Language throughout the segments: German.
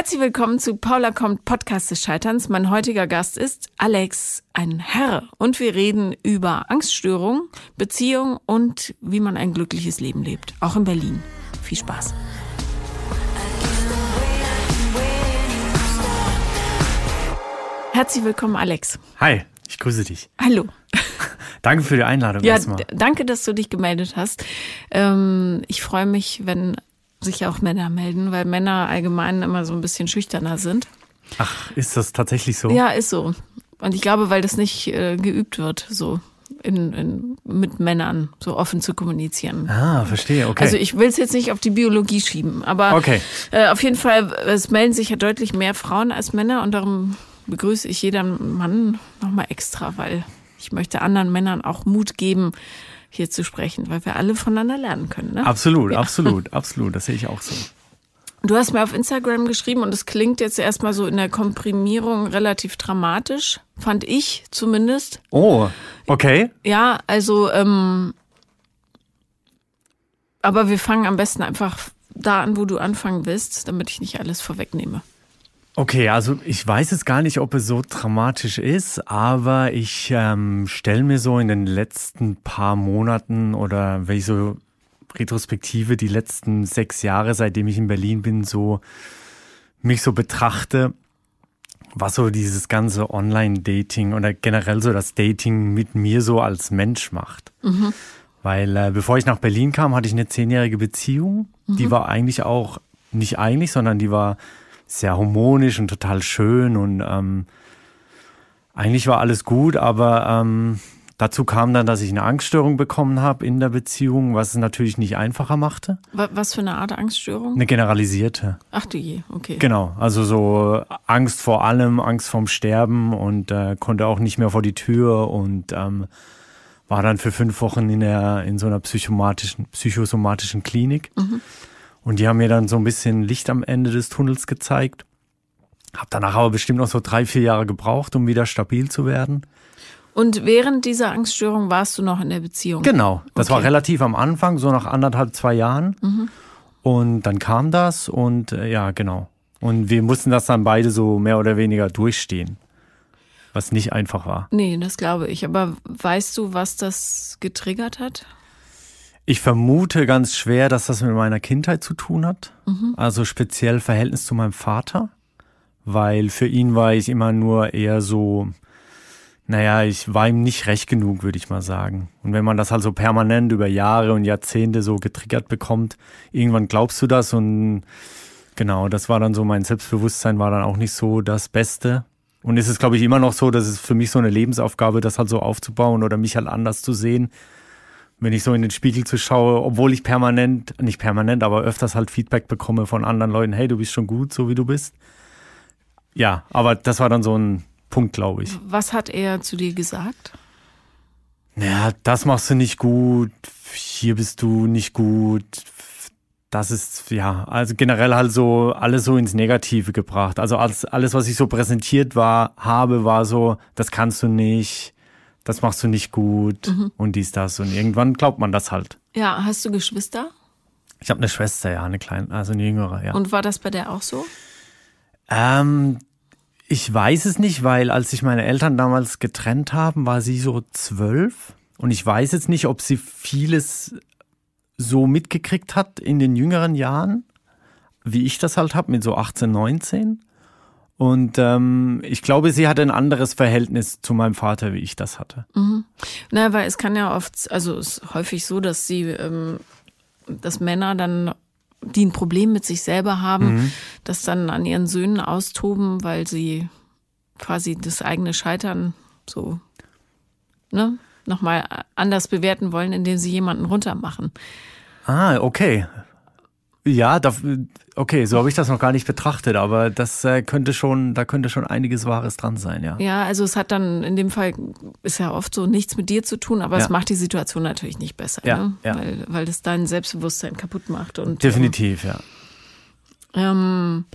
Herzlich willkommen zu Paula kommt Podcast des Scheiterns. Mein heutiger Gast ist Alex, ein Herr. Und wir reden über Angststörungen, Beziehung und wie man ein glückliches Leben lebt. Auch in Berlin. Viel Spaß. Herzlich willkommen, Alex. Hi, ich grüße dich. Hallo. Danke für die Einladung Ja, erstmal. danke, dass du dich gemeldet hast. Ähm, ich freue mich, wenn sich auch Männer melden, weil Männer allgemein immer so ein bisschen schüchterner sind. Ach, ist das tatsächlich so? Ja, ist so. Und ich glaube, weil das nicht äh, geübt wird, so in, in, mit Männern so offen zu kommunizieren. Ah, verstehe, okay. Also ich will es jetzt nicht auf die Biologie schieben, aber Okay. äh, auf jeden Fall, es melden sich ja deutlich mehr Frauen als Männer und darum begrüße ich jeden Mann nochmal extra, weil ich möchte anderen Männern auch Mut geben, hier zu sprechen, weil wir alle voneinander lernen können. Ne? absolut, absolut, absolut. Das sehe ich auch so. Du hast mir auf Instagram geschrieben und es klingt jetzt erstmal so in der Komprimierung relativ dramatisch, fand ich zumindest. Oh, okay. Ja, also, ähm, aber wir fangen am besten einfach da an, wo du anfangen willst, damit ich nicht alles vorwegnehme. Okay, also ich weiß jetzt gar nicht, ob es so dramatisch ist, aber ich ähm, stelle mir so in den letzten paar Monaten oder wenn ich so Retrospektive die letzten sechs Jahre, seitdem ich in Berlin bin, so mich so betrachte, was so dieses ganze Online-Dating oder generell so das Dating mit mir so als Mensch macht. Weil äh, bevor ich nach Berlin kam, hatte ich eine zehnjährige Beziehung. Die war eigentlich auch, nicht eigentlich, sondern die war sehr harmonisch und total schön und ähm, eigentlich war alles gut, aber ähm, dazu kam dann, dass ich eine Angststörung bekommen habe in der Beziehung, was es natürlich nicht einfacher machte. Wa- Was für eine Art Angststörung? Eine generalisierte. Ach du je, okay. Genau, also so Angst vor allem, Angst vorm Sterben und äh, konnte auch nicht mehr vor die Tür und ähm, war dann für fünf Wochen in, der, in so einer psychosomatischen Klinik. Und die haben mir dann so ein bisschen Licht am Ende des Tunnels gezeigt. Hab danach aber bestimmt noch so drei, vier Jahre gebraucht, um wieder stabil zu werden. Und während dieser Angststörung warst du noch in der Beziehung? Genau, das war Okay. relativ am Anfang, so nach anderthalb, zwei Jahren. Und dann kam das und äh, ja, genau. Und wir mussten das dann beide so mehr oder weniger durchstehen. Was nicht einfach war. Nee, das glaube ich. Aber weißt du, was das getriggert hat? Ich vermute ganz schwer, dass das mit meiner Kindheit zu tun hat. Also speziell Verhältnis zu meinem Vater. Weil für ihn war ich immer nur eher so, naja, ich war ihm nicht recht genug, würde ich mal sagen. Und wenn man das halt so permanent über Jahre und Jahrzehnte so getriggert bekommt, irgendwann glaubst du das und genau, das war dann so, mein Selbstbewusstsein war dann auch nicht so das Beste. Und es ist, glaube ich, immer noch so, dass es für mich so eine Lebensaufgabe, das halt so aufzubauen oder mich halt anders zu sehen. Wenn ich so in den Spiegel zu schaue, obwohl ich permanent, nicht permanent, aber öfters halt Feedback bekomme von anderen Leuten, hey, du bist schon gut, so wie du bist. Ja, aber das war dann so ein Punkt, glaube ich. Was hat er zu dir gesagt? Ja, das machst du nicht gut, hier bist du nicht gut. Das ist, ja, also generell halt so alles so ins Negative gebracht. Also alles, alles, was ich so präsentiert war, habe, war so, das kannst du nicht, das machst du nicht gut und dies, das. Und irgendwann glaubt man das halt. Ja, hast du Geschwister? Ich habe eine Schwester, ja, eine kleine, also eine jüngere, ja. Und war das bei der auch so? Ähm, ich weiß es nicht, weil als sich meine Eltern damals getrennt haben, war sie so zwölf. Und ich weiß jetzt nicht, ob sie vieles so mitgekriegt hat in den jüngeren Jahren, wie ich das halt habe, mit so 18, 19. Und ähm, ich glaube, sie hatte ein anderes Verhältnis zu meinem Vater, wie ich das hatte. Na, weil es kann ja oft, also es ist häufig so, dass sie, ähm, dass Männer dann, die ein Problem mit sich selber haben, das dann an ihren Söhnen austoben, weil sie quasi das eigene Scheitern so, ne, nochmal anders bewerten wollen, indem sie jemanden runtermachen. Ah, okay. Ja, da, okay, so habe ich das noch gar nicht betrachtet, aber das äh, könnte schon, da könnte schon einiges Wahres dran sein, ja. Ja, also es hat dann in dem Fall ist ja oft so nichts mit dir zu tun, aber es Ja. macht die Situation natürlich nicht besser, Ja, ne? ja. Weil, weil das dein Selbstbewusstsein kaputt macht. Und, Definitiv, ja. Ähm,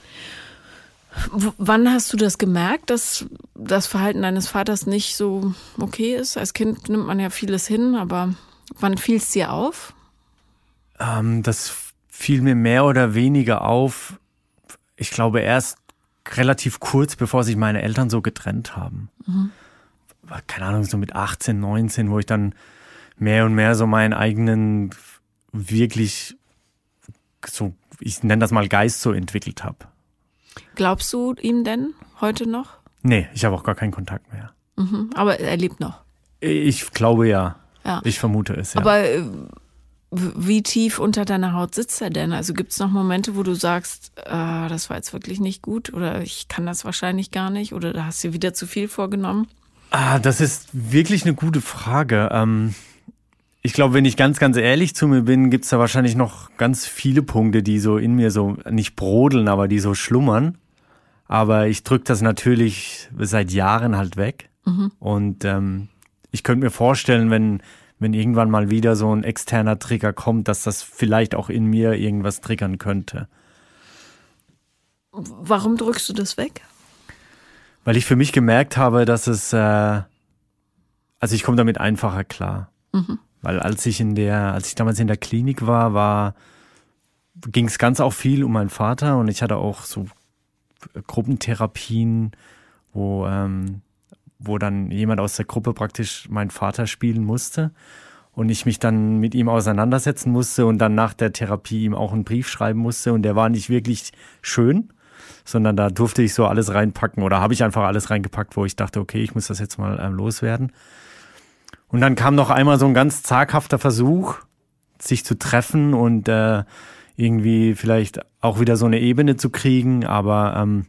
wann hast du das gemerkt, dass das Verhalten deines Vaters nicht so okay ist? Als Kind nimmt man ja vieles hin, aber wann fiel es dir auf? Ähm, das fiel mir mehr oder weniger auf. ich glaube, erst relativ kurz, bevor sich meine Eltern so getrennt haben. Mhm. Keine Ahnung, so mit 18, 19, wo ich dann mehr und mehr so meinen eigenen, wirklich so, ich nenne das mal Geist so entwickelt habe. Glaubst du ihm denn heute noch? Nee, ich habe auch gar keinen Kontakt mehr. Mhm, aber er lebt noch. Ich glaube ja. ja. Ich vermute es, ja. Aber äh, wie tief unter deiner Haut sitzt er denn? Also gibt es noch Momente, wo du sagst, äh, das war jetzt wirklich nicht gut oder ich kann das wahrscheinlich gar nicht oder da hast du wieder zu viel vorgenommen? Ah, das ist wirklich eine gute Frage. Ähm, ich glaube, wenn ich ganz, ganz ehrlich zu mir bin, gibt es da wahrscheinlich noch ganz viele Punkte, die so in mir so nicht brodeln, aber die so schlummern. Aber ich drücke das natürlich seit Jahren halt weg. Mhm. Und ähm, ich könnte mir vorstellen, wenn wenn irgendwann mal wieder so ein externer Trigger kommt, dass das vielleicht auch in mir irgendwas triggern könnte. Warum drückst du das weg? Weil ich für mich gemerkt habe, dass es, äh, also ich komme damit einfacher klar. Mhm. Weil als ich in der, als ich damals in der Klinik war, war, ging es ganz auch viel um meinen Vater und ich hatte auch so Gruppentherapien, wo ähm, wo dann jemand aus der Gruppe praktisch meinen Vater spielen musste und ich mich dann mit ihm auseinandersetzen musste und dann nach der Therapie ihm auch einen Brief schreiben musste und der war nicht wirklich schön, sondern da durfte ich so alles reinpacken oder habe ich einfach alles reingepackt, wo ich dachte, okay, ich muss das jetzt mal ähm, loswerden. Und dann kam noch einmal so ein ganz zaghafter Versuch, sich zu treffen und äh, irgendwie vielleicht auch wieder so eine Ebene zu kriegen, aber ähm,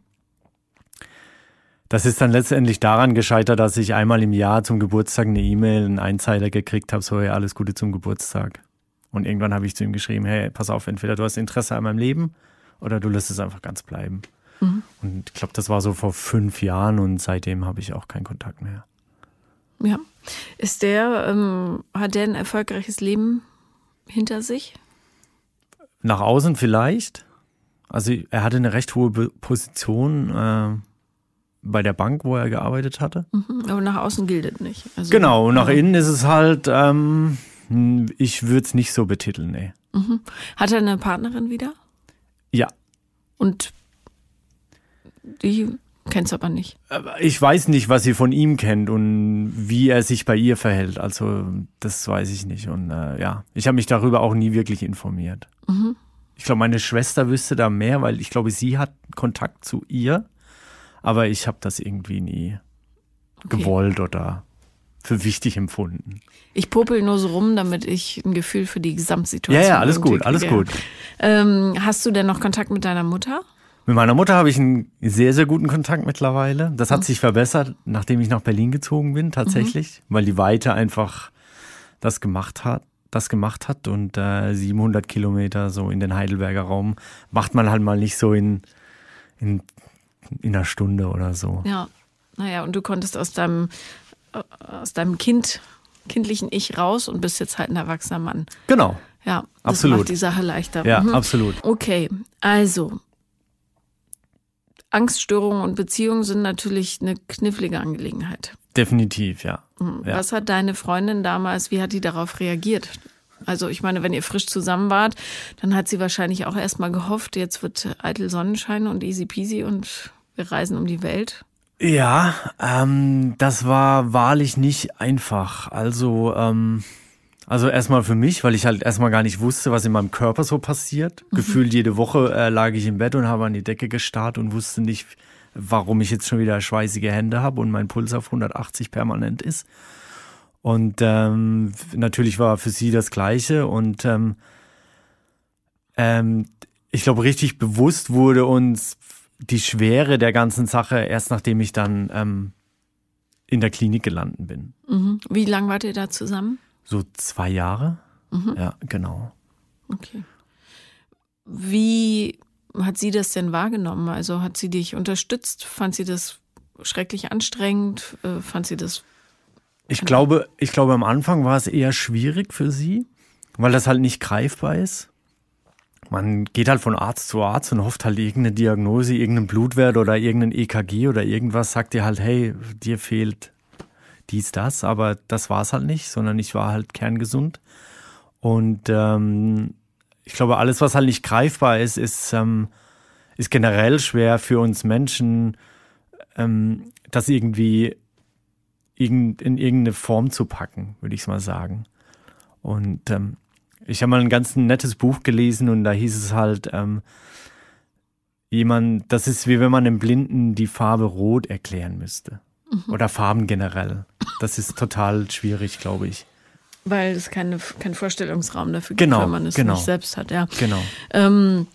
das ist dann letztendlich daran gescheitert, dass ich einmal im Jahr zum Geburtstag eine E-Mail, einen Einzeiler gekriegt habe, so, hey, alles Gute zum Geburtstag. Und irgendwann habe ich zu ihm geschrieben, hey, pass auf, entweder du hast Interesse an meinem Leben oder du lässt es einfach ganz bleiben. Mhm. Und ich glaube, das war so vor fünf Jahren und seitdem habe ich auch keinen Kontakt mehr. Ja. Ist der, ähm, hat der ein erfolgreiches Leben hinter sich? Nach außen vielleicht. Also er hatte eine recht hohe Position. Äh, bei der Bank, wo er gearbeitet hatte. Mhm, aber nach außen gilt es nicht. Also, genau, nach ja. innen ist es halt, ähm, ich würde es nicht so betiteln, nee. Mhm. Hat er eine Partnerin wieder? Ja. Und die kennst du aber nicht. Ich weiß nicht, was sie von ihm kennt und wie er sich bei ihr verhält. Also das weiß ich nicht. Und äh, ja, ich habe mich darüber auch nie wirklich informiert. Mhm. Ich glaube, meine Schwester wüsste da mehr, weil ich glaube, sie hat Kontakt zu ihr. Aber ich habe das irgendwie nie okay. gewollt oder für wichtig empfunden. Ich popel nur so rum, damit ich ein Gefühl für die Gesamtsituation habe. Ja, ja, alles gut, alles gut. Ähm, hast du denn noch Kontakt mit deiner Mutter? Mit meiner Mutter habe ich einen sehr, sehr guten Kontakt mittlerweile. Das hat mhm. sich verbessert, nachdem ich nach Berlin gezogen bin, tatsächlich, mhm. weil die Weite einfach das gemacht hat. Das gemacht hat und äh, 700 Kilometer so in den Heidelberger Raum macht man halt mal nicht so in, in in einer Stunde oder so. Ja, naja, und du konntest aus deinem, äh, aus deinem Kind, kindlichen Ich raus und bist jetzt halt ein erwachsener Mann. Genau. Ja, das absolut. macht die Sache leichter. Ja, mhm. absolut. Okay, also Angststörungen und Beziehungen sind natürlich eine knifflige Angelegenheit. Definitiv, ja. Mhm. Was hat deine Freundin damals, wie hat die darauf reagiert? Also ich meine, wenn ihr frisch zusammen wart, dann hat sie wahrscheinlich auch erstmal gehofft, jetzt wird eitel Sonnenschein und easy peasy und wir reisen um die Welt. Ja, ähm, das war wahrlich nicht einfach. Also, ähm, also erstmal für mich, weil ich halt erstmal gar nicht wusste, was in meinem Körper so passiert. Mhm. Gefühlt jede Woche äh, lag ich im Bett und habe an die Decke gestarrt und wusste nicht, warum ich jetzt schon wieder schweißige Hände habe und mein Puls auf 180 permanent ist. Und ähm, natürlich war für sie das Gleiche. Und ähm, ähm, ich glaube, richtig bewusst wurde uns die Schwere der ganzen Sache erst nachdem ich dann ähm, in der Klinik gelandet bin. Mhm. Wie lange wart ihr da zusammen? So zwei Jahre. Mhm. Ja, genau. Okay. Wie hat sie das denn wahrgenommen? Also hat sie dich unterstützt? Fand sie das schrecklich anstrengend? Äh, fand sie das ich glaube, ich glaube, am Anfang war es eher schwierig für sie, weil das halt nicht greifbar ist. Man geht halt von Arzt zu Arzt und hofft halt irgendeine Diagnose, irgendeinen Blutwert oder irgendein EKG oder irgendwas sagt dir halt, hey, dir fehlt dies, das, aber das war es halt nicht, sondern ich war halt kerngesund. Und ähm, ich glaube, alles, was halt nicht greifbar ist, ist, ähm, ist generell schwer für uns Menschen, ähm, das irgendwie in irgendeine Form zu packen, würde ich mal sagen. Und ähm, ich habe mal ein ganz nettes Buch gelesen und da hieß es halt, ähm, jemand, das ist wie wenn man einem Blinden die Farbe Rot erklären müsste. Mhm. Oder Farben generell. Das ist total schwierig, glaube ich. Weil es keine, keinen Vorstellungsraum dafür genau, gibt, wenn man es genau. nicht selbst hat, ja. Genau. Ähm,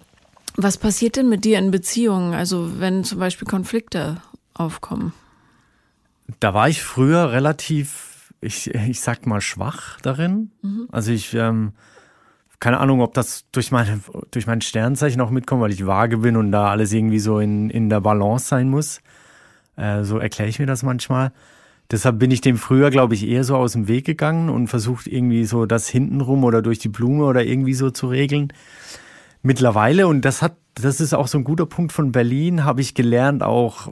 was passiert denn mit dir in Beziehungen? Also wenn zum Beispiel Konflikte aufkommen? Da war ich früher relativ, ich, ich sag mal, schwach darin. Mhm. Also ich, ähm, keine Ahnung, ob das durch, meine, durch mein Sternzeichen auch mitkommt, weil ich vage bin und da alles irgendwie so in, in der Balance sein muss. Äh, so erkläre ich mir das manchmal. Deshalb bin ich dem früher, glaube ich, eher so aus dem Weg gegangen und versucht irgendwie so das hintenrum oder durch die Blume oder irgendwie so zu regeln. Mittlerweile, und das hat, das ist auch so ein guter Punkt von Berlin, habe ich gelernt, auch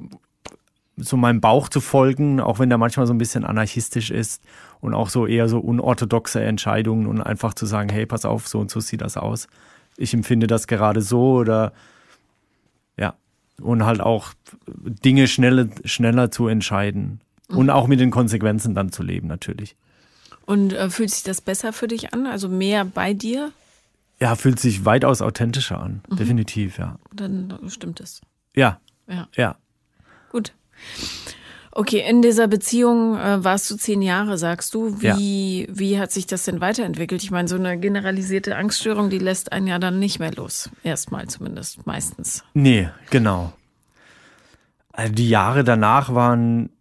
so meinem Bauch zu folgen, auch wenn der manchmal so ein bisschen anarchistisch ist und auch so eher so unorthodoxe Entscheidungen und einfach zu sagen, hey, pass auf, so und so sieht das aus. Ich empfinde das gerade so oder ja. Und halt auch Dinge schneller, schneller zu entscheiden. Mhm. Und auch mit den Konsequenzen dann zu leben, natürlich. Und äh, fühlt sich das besser für dich an? Also mehr bei dir? Ja, fühlt sich weitaus authentischer an. Mhm. Definitiv, ja. Dann stimmt es. Ja. Ja. Ja. Okay, in dieser Beziehung äh, warst du zehn Jahre, sagst du. Wie, ja. wie hat sich das denn weiterentwickelt? Ich meine, so eine generalisierte Angststörung, die lässt einen ja dann nicht mehr los. Erstmal zumindest, meistens. Nee, genau. Also die Jahre danach waren,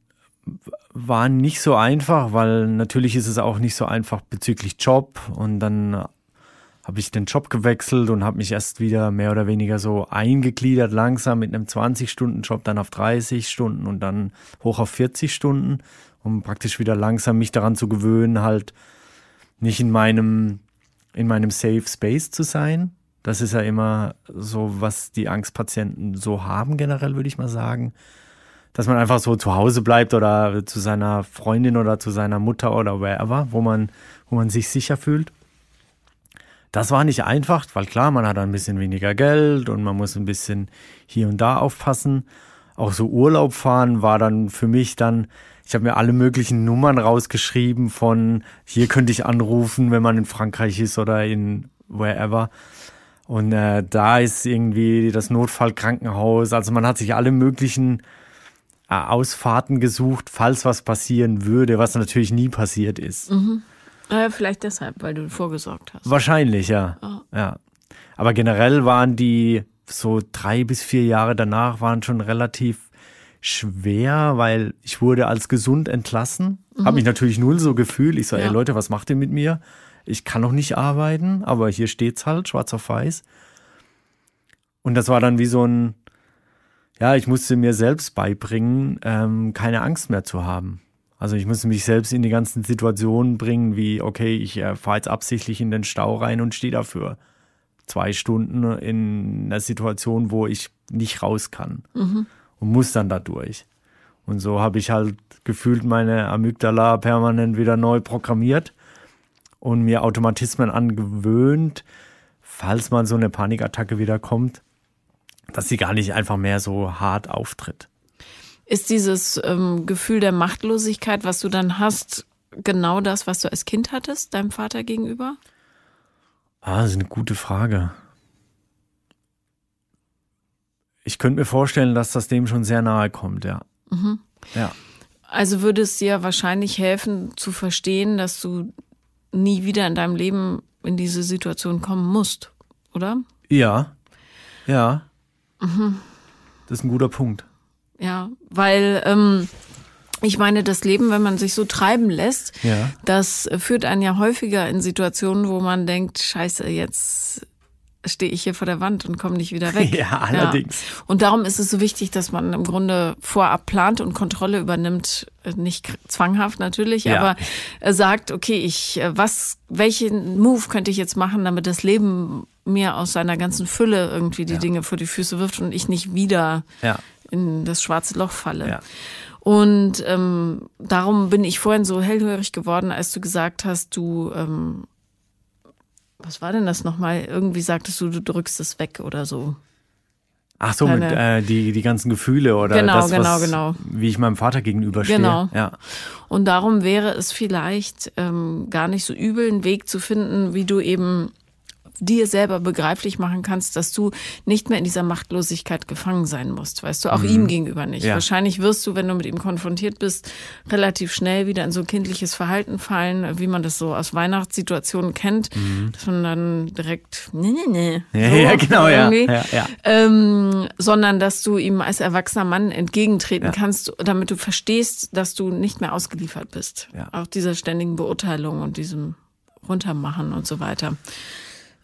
waren nicht so einfach, weil natürlich ist es auch nicht so einfach bezüglich Job und dann habe ich den Job gewechselt und habe mich erst wieder mehr oder weniger so eingegliedert, langsam mit einem 20-Stunden-Job, dann auf 30 Stunden und dann hoch auf 40 Stunden, um praktisch wieder langsam mich daran zu gewöhnen, halt nicht in meinem, in meinem Safe Space zu sein. Das ist ja immer so, was die Angstpatienten so haben, generell, würde ich mal sagen. Dass man einfach so zu Hause bleibt oder zu seiner Freundin oder zu seiner Mutter oder wherever, wo man, wo man sich sicher fühlt. Das war nicht einfach, weil klar, man hat ein bisschen weniger Geld und man muss ein bisschen hier und da aufpassen. Auch so Urlaub fahren war dann für mich dann, ich habe mir alle möglichen Nummern rausgeschrieben von hier könnte ich anrufen, wenn man in Frankreich ist oder in wherever. Und äh, da ist irgendwie das Notfallkrankenhaus. Also man hat sich alle möglichen äh, Ausfahrten gesucht, falls was passieren würde, was natürlich nie passiert ist. Mhm. Äh, vielleicht deshalb, weil du vorgesorgt hast. Wahrscheinlich, ja. Oh. ja. Aber generell waren die so drei bis vier Jahre danach waren schon relativ schwer, weil ich wurde als gesund entlassen. Mhm. Habe mich natürlich null so gefühlt. Ich so, ja. ey Leute, was macht ihr mit mir? Ich kann noch nicht arbeiten, aber hier steht's halt, schwarz auf weiß. Und das war dann wie so ein, ja, ich musste mir selbst beibringen, ähm, keine Angst mehr zu haben. Also ich muss mich selbst in die ganzen Situationen bringen, wie, okay, ich äh, fahre jetzt absichtlich in den Stau rein und stehe dafür zwei Stunden in einer Situation, wo ich nicht raus kann mhm. und muss dann da durch. Und so habe ich halt gefühlt meine Amygdala permanent wieder neu programmiert und mir Automatismen angewöhnt, falls mal so eine Panikattacke wieder kommt, dass sie gar nicht einfach mehr so hart auftritt. Ist dieses ähm, Gefühl der Machtlosigkeit, was du dann hast, genau das, was du als Kind hattest, deinem Vater gegenüber? Ah, das ist eine gute Frage. Ich könnte mir vorstellen, dass das dem schon sehr nahe kommt, ja. Mhm. Ja. Also würde es dir wahrscheinlich helfen zu verstehen, dass du nie wieder in deinem Leben in diese Situation kommen musst, oder? Ja. Ja. Mhm. Das ist ein guter Punkt. Ja, weil ähm, ich meine, das Leben, wenn man sich so treiben lässt, ja. das führt einen ja häufiger in Situationen, wo man denkt, scheiße, jetzt stehe ich hier vor der Wand und komme nicht wieder weg. Ja, allerdings. Ja. Und darum ist es so wichtig, dass man im Grunde vorab plant und Kontrolle übernimmt, nicht zwanghaft natürlich, ja. aber sagt, okay, ich was welchen Move könnte ich jetzt machen, damit das Leben mir aus seiner ganzen Fülle irgendwie die ja. Dinge vor die Füße wirft und ich nicht wieder in das schwarze Loch falle. Ja. Und ähm, darum bin ich vorhin so hellhörig geworden, als du gesagt hast, du, ähm, was war denn das nochmal? Irgendwie sagtest du, du drückst es weg oder so. Ach so, mit äh, die, die ganzen Gefühle oder genau, das, genau, was, genau. wie ich meinem Vater gegenüberstehe. Genau. Ja. Und darum wäre es vielleicht ähm, gar nicht so übel, einen Weg zu finden, wie du eben dir selber begreiflich machen kannst, dass du nicht mehr in dieser Machtlosigkeit gefangen sein musst, weißt du, auch mhm. ihm gegenüber nicht. Ja. Wahrscheinlich wirst du, wenn du mit ihm konfrontiert bist, relativ schnell wieder in so kindliches Verhalten fallen, wie man das so aus Weihnachtssituationen kennt, mhm. dass man dann direkt, nee, nee, nee. Ja, so, ja genau, ja. ja, ja. Ähm, sondern dass du ihm als erwachsener Mann entgegentreten kannst, damit du verstehst, dass du nicht mehr ausgeliefert bist. Auch dieser ständigen Beurteilung und diesem Runtermachen und so weiter.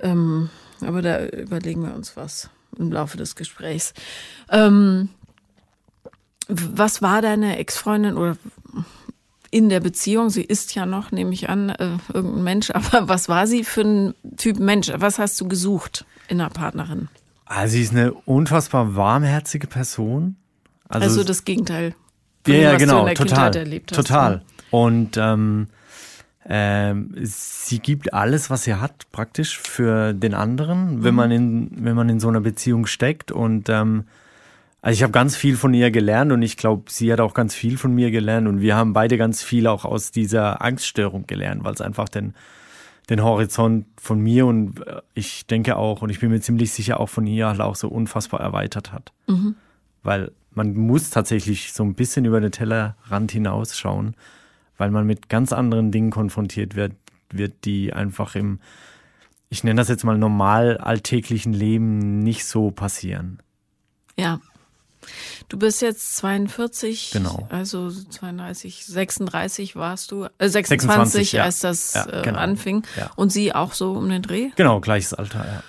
Ähm, aber da überlegen wir uns was im Laufe des Gesprächs. Ähm, was war deine Ex-Freundin oder in der Beziehung? Sie ist ja noch, nehme ich an, äh, irgendein Mensch, aber was war sie für ein Typ Mensch? Was hast du gesucht in einer Partnerin? Also sie ist eine unfassbar warmherzige Person. Also, also das Gegenteil. Von ja, was genau, total. Total. Ne? Und ähm, ähm, sie gibt alles, was sie hat, praktisch für den anderen, wenn mhm. man in wenn man in so einer Beziehung steckt. Und ähm, also ich habe ganz viel von ihr gelernt und ich glaube, sie hat auch ganz viel von mir gelernt und wir haben beide ganz viel auch aus dieser Angststörung gelernt, weil es einfach den den Horizont von mir und äh, ich denke auch und ich bin mir ziemlich sicher auch von ihr halt auch so unfassbar erweitert hat, mhm. weil man muss tatsächlich so ein bisschen über den Tellerrand hinausschauen weil man mit ganz anderen Dingen konfrontiert wird, wird die einfach im, ich nenne das jetzt mal normal alltäglichen Leben nicht so passieren. Ja. Du bist jetzt 42, genau. also 32, 36 warst du, äh 26, 26 ja. als das ja, äh, genau. anfing. Ja. Und sie auch so um den Dreh? Genau, gleiches Alter, ja.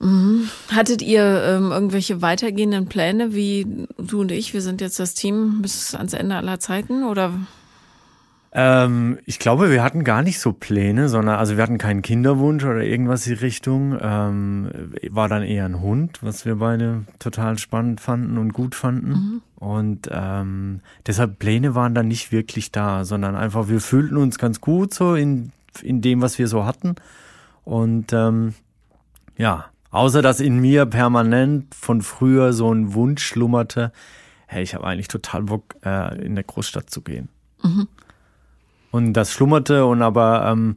Mhm. Hattet ihr ähm, irgendwelche weitergehenden Pläne, wie du und ich, wir sind jetzt das Team bis ans Ende aller Zeiten oder ähm, ich glaube, wir hatten gar nicht so Pläne, sondern also wir hatten keinen Kinderwunsch oder irgendwas in die Richtung. Ähm, war dann eher ein Hund, was wir beide total spannend fanden und gut fanden. Mhm. Und ähm, deshalb Pläne waren dann nicht wirklich da, sondern einfach wir fühlten uns ganz gut so in, in dem, was wir so hatten. Und ähm, ja, außer dass in mir permanent von früher so ein Wunsch schlummerte, hey, ich habe eigentlich total Bock, äh, in der Großstadt zu gehen. Mhm. Und das schlummerte und aber ähm,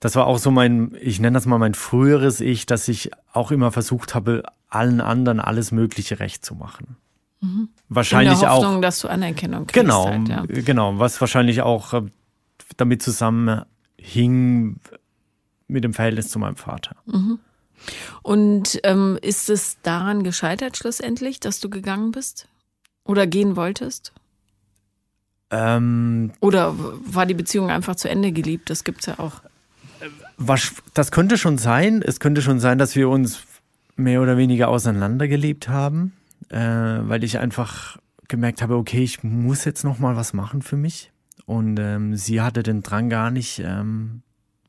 das war auch so mein, ich nenne das mal mein früheres Ich, dass ich auch immer versucht habe, allen anderen alles Mögliche recht zu machen. Mhm. Wahrscheinlich In der Hoffnung, auch. dass du Anerkennung kriegst. Genau, halt, ja. genau. Was wahrscheinlich auch äh, damit zusammenhing mit dem Verhältnis zu meinem Vater. Mhm. Und ähm, ist es daran gescheitert schlussendlich, dass du gegangen bist? Oder gehen wolltest? Ähm, Oder war die Beziehung einfach zu Ende geliebt? Das gibt's ja auch. Was, das könnte schon sein. Es könnte schon sein, dass wir uns mehr oder weniger auseinandergelebt haben, äh, weil ich einfach gemerkt habe, okay, ich muss jetzt noch mal was machen für mich. Und ähm, sie hatte den Drang gar nicht, ähm,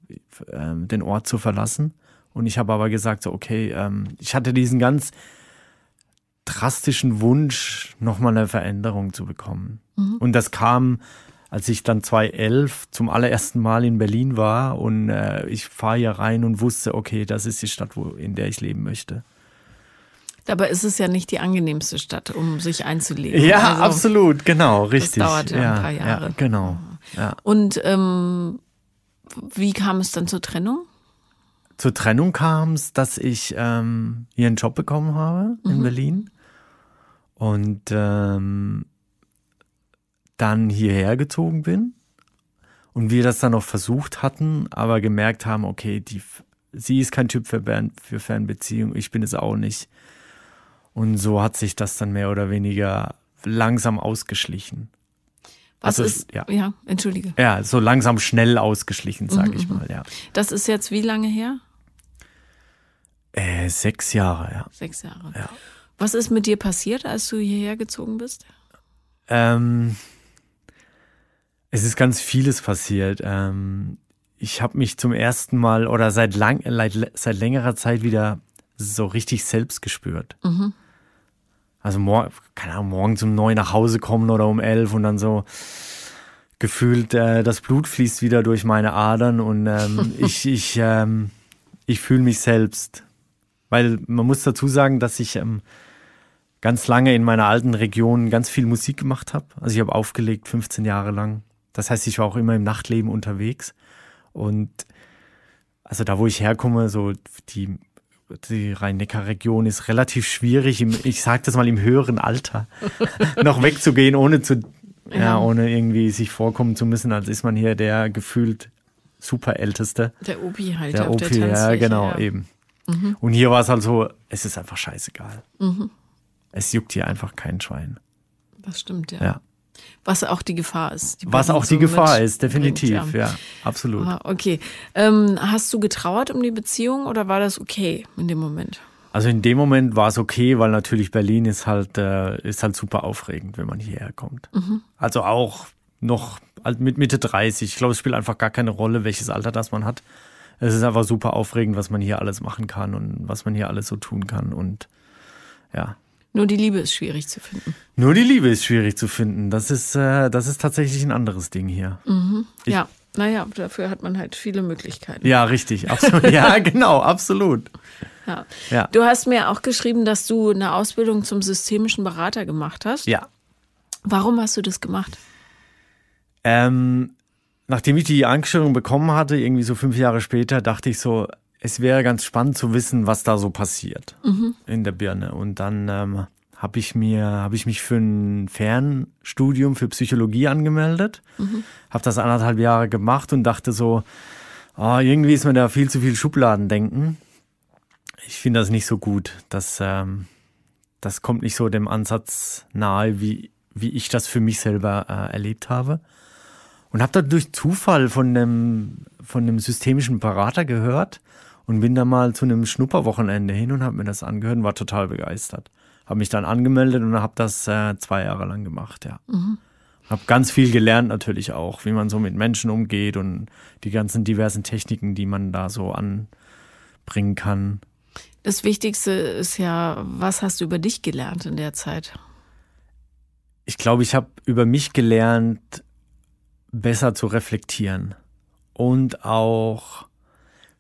äh, den Ort zu verlassen. Und ich habe aber gesagt, so, okay, ähm, ich hatte diesen ganz drastischen Wunsch, nochmal eine Veränderung zu bekommen. Mhm. Und das kam, als ich dann 2011 zum allerersten Mal in Berlin war und äh, ich fahre hier rein und wusste, okay, das ist die Stadt, wo, in der ich leben möchte. Dabei ist es ja nicht die angenehmste Stadt, um sich einzuleben. Ja, also, absolut, genau, richtig. Das dauert ja, ja ein paar Jahre. Ja, genau. Ja. Und ähm, wie kam es dann zur Trennung? Zur Trennung kam es, dass ich ähm, hier einen Job bekommen habe in mhm. Berlin und ähm, dann hierher gezogen bin und wir das dann noch versucht hatten, aber gemerkt haben, okay, die, sie ist kein Typ für, für Fernbeziehung, ich bin es auch nicht. Und so hat sich das dann mehr oder weniger langsam ausgeschlichen. Was also, ist, ja. ja, entschuldige. Ja, so langsam schnell ausgeschlichen, sage mhm, ich mhm. mal, ja. Das ist jetzt wie lange her? Äh, sechs Jahre, ja. Sechs Jahre. Ja. Was ist mit dir passiert, als du hierher gezogen bist? Ähm, es ist ganz vieles passiert. Ähm, ich habe mich zum ersten Mal oder seit, lang, seit längerer Zeit wieder so richtig selbst gespürt. Mhm. Also mor keine Ahnung, morgens um neun nach Hause kommen oder um elf und dann so gefühlt, äh, das Blut fließt wieder durch meine Adern und ähm, ich, ich, ähm, ich fühle mich selbst Weil man muss dazu sagen, dass ich ähm, ganz lange in meiner alten Region ganz viel Musik gemacht habe. Also ich habe aufgelegt 15 Jahre lang. Das heißt, ich war auch immer im Nachtleben unterwegs. Und also da, wo ich herkomme, so die, die Rhein-Neckar-Region ist relativ schwierig, im, ich sage das mal im höheren Alter, noch wegzugehen, ohne zu, ja. ja. ohne irgendwie sich vorkommen zu müssen, als ist man hier der gefühlt super Älteste. Der Opi halt. Der Opi, der ja, genau, ja. eben. Mhm. Und hier war es halt so, es ist einfach scheißegal. Mhm. Es juckt hier einfach kein Schwein. Das stimmt, ja. ja. Was auch die Gefahr ist. Die Was auch die Gefahr ist, definitiv, bringt, ja. ja. absolut. Ah, okay. Ähm, hast du getrauert um die Beziehung oder war das okay in dem Moment? Also in dem Moment war es okay, weil natürlich Berlin ist halt, äh, ist halt super aufregend, wenn man hierher kommt. Mhm. Also auch noch mit Mitte 30. Ich glaube, es spielt einfach gar keine Rolle, welches Alter das man hat. Es ist einfach super aufregend, was man hier alles machen kann und was man hier alles so tun kann. Und ja. Nur die Liebe ist schwierig zu finden. Nur die Liebe ist schwierig zu finden. Das ist, äh, das ist tatsächlich ein anderes Ding hier. Mhm. ja, naja, dafür hat man halt viele Möglichkeiten. Ja, richtig. Absolut. ja, genau, absolut. Ja. ja. Du hast mir auch geschrieben, dass du eine Ausbildung zum systemischen Berater gemacht hast. Ja. Warum hast du das gemacht? Ähm, nachdem ich die Anstellung bekommen hatte, irgendwie so fünf Jahre später, dachte ich so, es wäre ganz spannend zu wissen, was da so passiert mhm. in der Birne. Und dann ähm, habe ich mir, habe ich mich für ein Fernstudium für Psychologie angemeldet, mhm. habe das anderthalb Jahre gemacht und dachte so, oh, irgendwie ist mir da viel zu viel Schubladendenken. Ich finde das nicht so gut. Das, ähm, das kommt nicht so dem Ansatz nahe, wie, wie ich das für mich selber äh, erlebt habe. Und habe da durch Zufall von dem, von dem systemischen Berater gehört und bin da mal zu einem Schnupperwochenende hin und habe mir das angehört und war total begeistert. Habe mich dann angemeldet und habe das äh, zwei Jahre lang gemacht, ja. Mhm. Habe ganz viel gelernt natürlich auch, wie man so mit Menschen umgeht und die ganzen diversen Techniken, die man da so anbringen kann. Das Wichtigste ist ja, was hast du über dich gelernt in der Zeit? Ich glaube, ich habe über mich gelernt, besser zu reflektieren und auch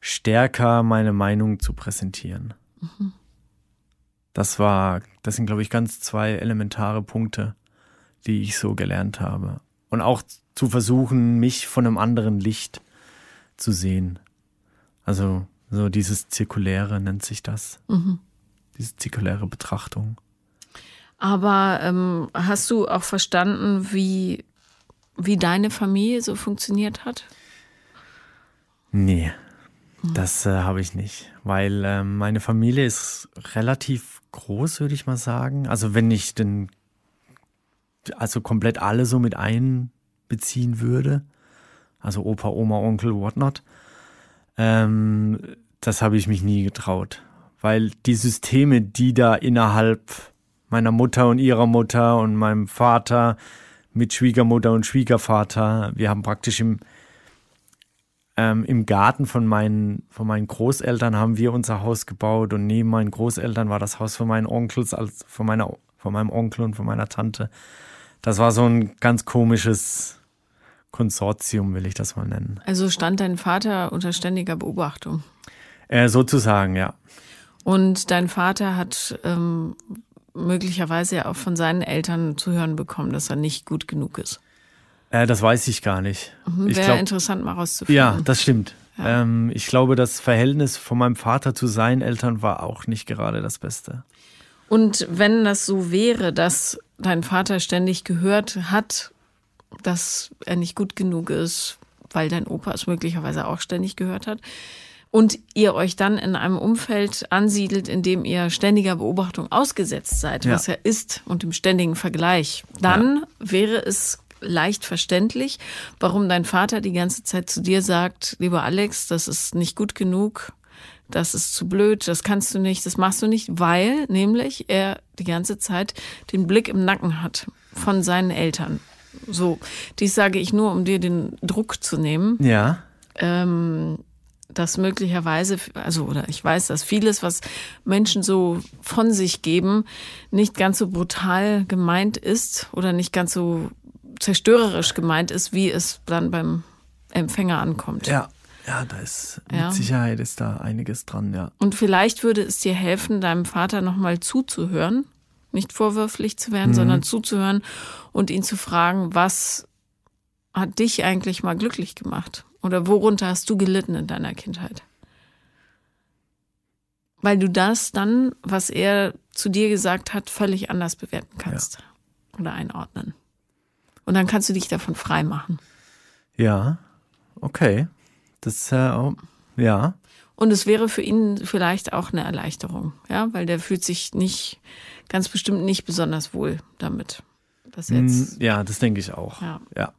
stärker meine Meinung zu präsentieren. Mhm. Das war, das sind, glaube ich, ganz zwei elementare Punkte, die ich so gelernt habe. Und auch zu versuchen, mich von einem anderen Licht zu sehen. Also so dieses Zirkuläre nennt sich das. Mhm. Diese zirkuläre Betrachtung. Aber ähm, hast du auch verstanden, wie wie deine Familie so funktioniert hat? Nee. Das äh, habe ich nicht, weil äh, meine Familie ist relativ groß, würde ich mal sagen. Also wenn ich den, also komplett alle so mit einbeziehen würde, also Opa, Oma, Onkel, whatnot, ähm, das habe ich mich nie getraut, weil die Systeme, die da innerhalb meiner Mutter und ihrer Mutter und meinem Vater mit Schwiegermutter und Schwiegervater. Wir haben praktisch im, ähm, im Garten von meinen, von meinen Großeltern haben wir unser Haus gebaut und neben meinen Großeltern war das Haus von meinen Onkels, also von, meiner, von meinem Onkel und von meiner Tante. Das war so ein ganz komisches Konsortium, will ich das mal nennen. Also stand dein Vater unter ständiger Beobachtung? Äh, sozusagen, ja. Und dein Vater hat ähm, möglicherweise ja auch von seinen Eltern zu hören bekommen, dass er nicht gut genug ist. Äh, das weiß ich gar nicht. Mhm, Wäre interessant mal rauszufinden. Ja, das stimmt. Ja. Ähm, ich glaube, das Verhältnis von meinem Vater zu seinen Eltern war auch nicht gerade das Beste. Und wenn das so wäre, dass dein Vater ständig gehört hat, dass er nicht gut genug ist, weil dein Opa es möglicherweise auch ständig gehört hat, und ihr euch dann in einem Umfeld ansiedelt, in dem ihr ständiger Beobachtung ausgesetzt seid, ja. was ja ist und im ständigen Vergleich, dann ja. wäre es leicht verständlich, warum dein Vater die ganze Zeit zu dir sagt, lieber Alex, das ist nicht gut genug, das ist zu blöd, das kannst du nicht, das machst du nicht, weil nämlich er die ganze Zeit den Blick im Nacken hat von seinen Eltern. So, dies sage ich nur, um dir den Druck zu nehmen. Ja. Ähm, dass möglicherweise, also oder ich weiß, dass vieles, was Menschen so von sich geben, nicht ganz so brutal gemeint ist oder nicht ganz so zerstörerisch gemeint ist, wie es dann beim Empfänger ankommt. Ja. Ja, da ist ja. mit Sicherheit ist da einiges dran, ja. Und vielleicht würde es dir helfen, deinem Vater nochmal zuzuhören, nicht vorwürflich zu werden, mhm. sondern zuzuhören und ihn zu fragen, was hat dich eigentlich mal glücklich gemacht? Oder worunter hast du gelitten in deiner Kindheit? Weil du das dann, was er zu dir gesagt hat, völlig anders bewerten kannst ja. oder einordnen. Und dann kannst du dich davon frei machen. Ja, okay. Das, äh, oh, ja. Und es wäre für ihn vielleicht auch eine Erleichterung, ja, weil der fühlt sich nicht, ganz bestimmt nicht besonders wohl damit. Das jetzt, mm, ja, das denke ich auch. Ja. ja.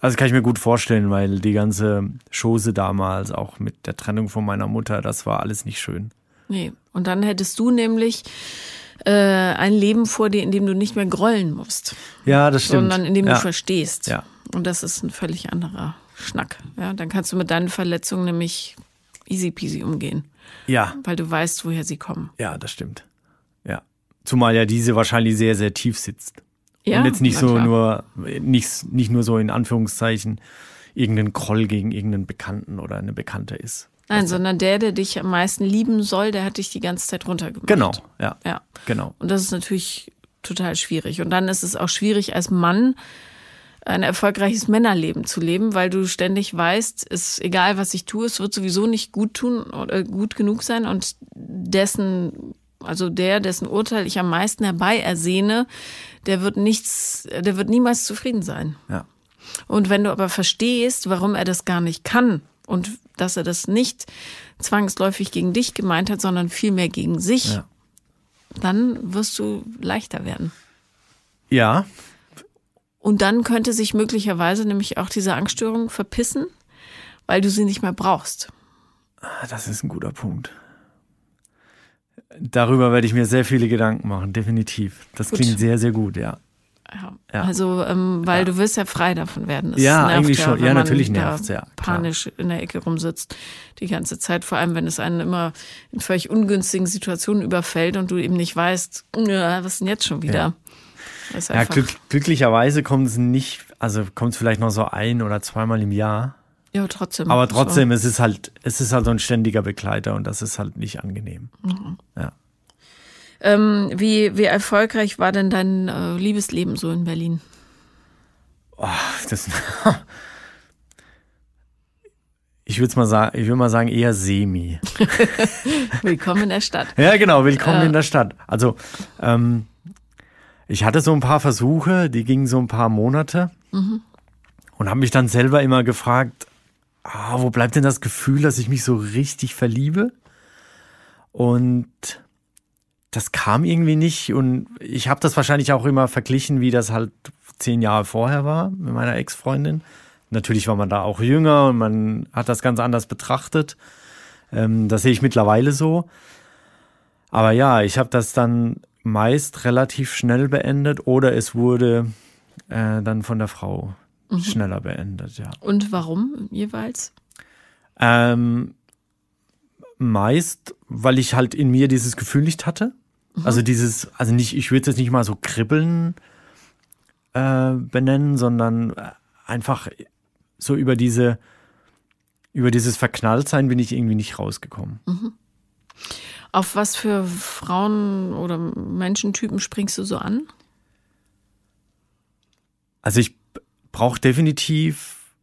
Also kann ich mir gut vorstellen, weil die ganze Chose damals, auch mit der Trennung von meiner Mutter, das war alles nicht schön. Nee. Und dann hättest du nämlich äh, ein Leben vor dir, in dem du nicht mehr grollen musst. Ja, das stimmt. Sondern in dem ja. du verstehst. Ja. Und das ist ein völlig anderer Schnack. Ja, dann kannst du mit deinen Verletzungen nämlich easy peasy umgehen. Ja. Weil du weißt, woher sie kommen. Ja, das stimmt. Ja. Zumal ja diese wahrscheinlich sehr, sehr tief sitzt. Ja, und jetzt nicht so nur, nicht, nicht nur so in Anführungszeichen irgendein Kroll gegen irgendeinen Bekannten oder eine Bekannte ist. Nein, also, sondern der, der dich am meisten lieben soll, der hat dich die ganze Zeit runtergemacht. Genau, ja. Ja. Genau. Und das ist natürlich total schwierig. Und dann ist es auch schwierig als Mann, ein erfolgreiches Männerleben zu leben, weil du ständig weißt, ist egal, was ich tue, es wird sowieso nicht gut tun oder gut genug sein und dessen, also der, dessen Urteil ich am meisten herbei ersehne, der wird nichts, der wird niemals zufrieden sein. Ja. Und wenn du aber verstehst, warum er das gar nicht kann und dass er das nicht zwangsläufig gegen dich gemeint hat, sondern vielmehr gegen sich, ja. dann wirst du leichter werden. Ja, und dann könnte sich möglicherweise nämlich auch diese Angststörung verpissen, weil du sie nicht mehr brauchst. Ah, das ist ein guter Punkt. Darüber werde ich mir sehr viele Gedanken machen, definitiv. Das gut. klingt sehr, sehr gut, ja. Ja. ja. Also, ähm, weil ja. du wirst ja frei davon werden. Das ja, eigentlich ja, schon. Ja, natürlich nervt ja. Panisch in der Ecke rumsitzt die ganze Zeit. Vor allem, wenn es einen immer in völlig ungünstigen Situationen überfällt und du eben nicht weißt, was denn jetzt schon wieder? ja, glück, glücklicherweise kommt es nicht, also kommt es vielleicht noch so ein oder zweimal im Jahr. Ja, trotzdem. Aber trotzdem, so. es ist halt, es ist halt so ein ständiger Begleiter und das ist halt nicht angenehm. Mhm. Ja. Ähm, wie, wie erfolgreich war denn dein äh, Liebesleben so in Berlin? Oh, das, ich würde mal sagen, ich würde mal sagen eher semi. willkommen in der Stadt. Ja, genau, willkommen äh. in der Stadt. Also ähm, ich hatte so ein paar Versuche, die gingen so ein paar Monate mhm. und habe mich dann selber immer gefragt, ah, wo bleibt denn das Gefühl, dass ich mich so richtig verliebe? Und das kam irgendwie nicht und ich habe das wahrscheinlich auch immer verglichen, wie das halt zehn Jahre vorher war mit meiner Ex-Freundin. Natürlich war man da auch jünger und man hat das ganz anders betrachtet. Ähm, das sehe ich mittlerweile so. Aber ja, ich habe das dann meist relativ schnell beendet oder es wurde äh, dann von der Frau mhm. schneller beendet, ja. Und warum jeweils? Ähm, meist, weil ich halt in mir dieses Gefühl nicht hatte. Mhm. Also dieses, also nicht, ich würde es nicht mal so kribbeln äh, benennen, sondern einfach so über diese, über dieses Verknalltsein bin ich irgendwie nicht rausgekommen. Mhm. Auf was für Frauen oder Menschentypen springst du so an? Also ich brauche definitiv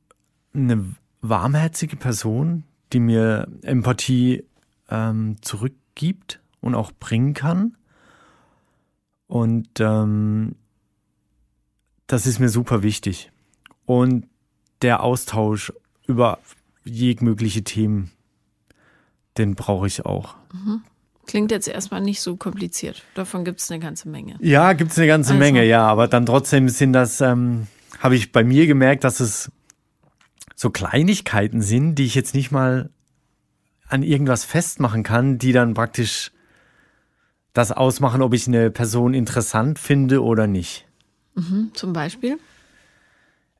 eine warmherzige Person, die mir Empathie ähm, zurückgibt und auch bringen kann. Und ähm, das ist mir super wichtig. Und der Austausch über jegliche Themen, den brauche ich auch. Mhm. Klingt jetzt erstmal nicht so kompliziert. Davon gibt es eine ganze Menge. Ja, gibt es eine ganze also. Menge, ja. Aber dann trotzdem sind das, ähm, habe ich bei mir gemerkt, dass es so Kleinigkeiten sind, die ich jetzt nicht mal an irgendwas festmachen kann, die dann praktisch das ausmachen, ob ich eine Person interessant finde oder nicht. Mhm, zum Beispiel?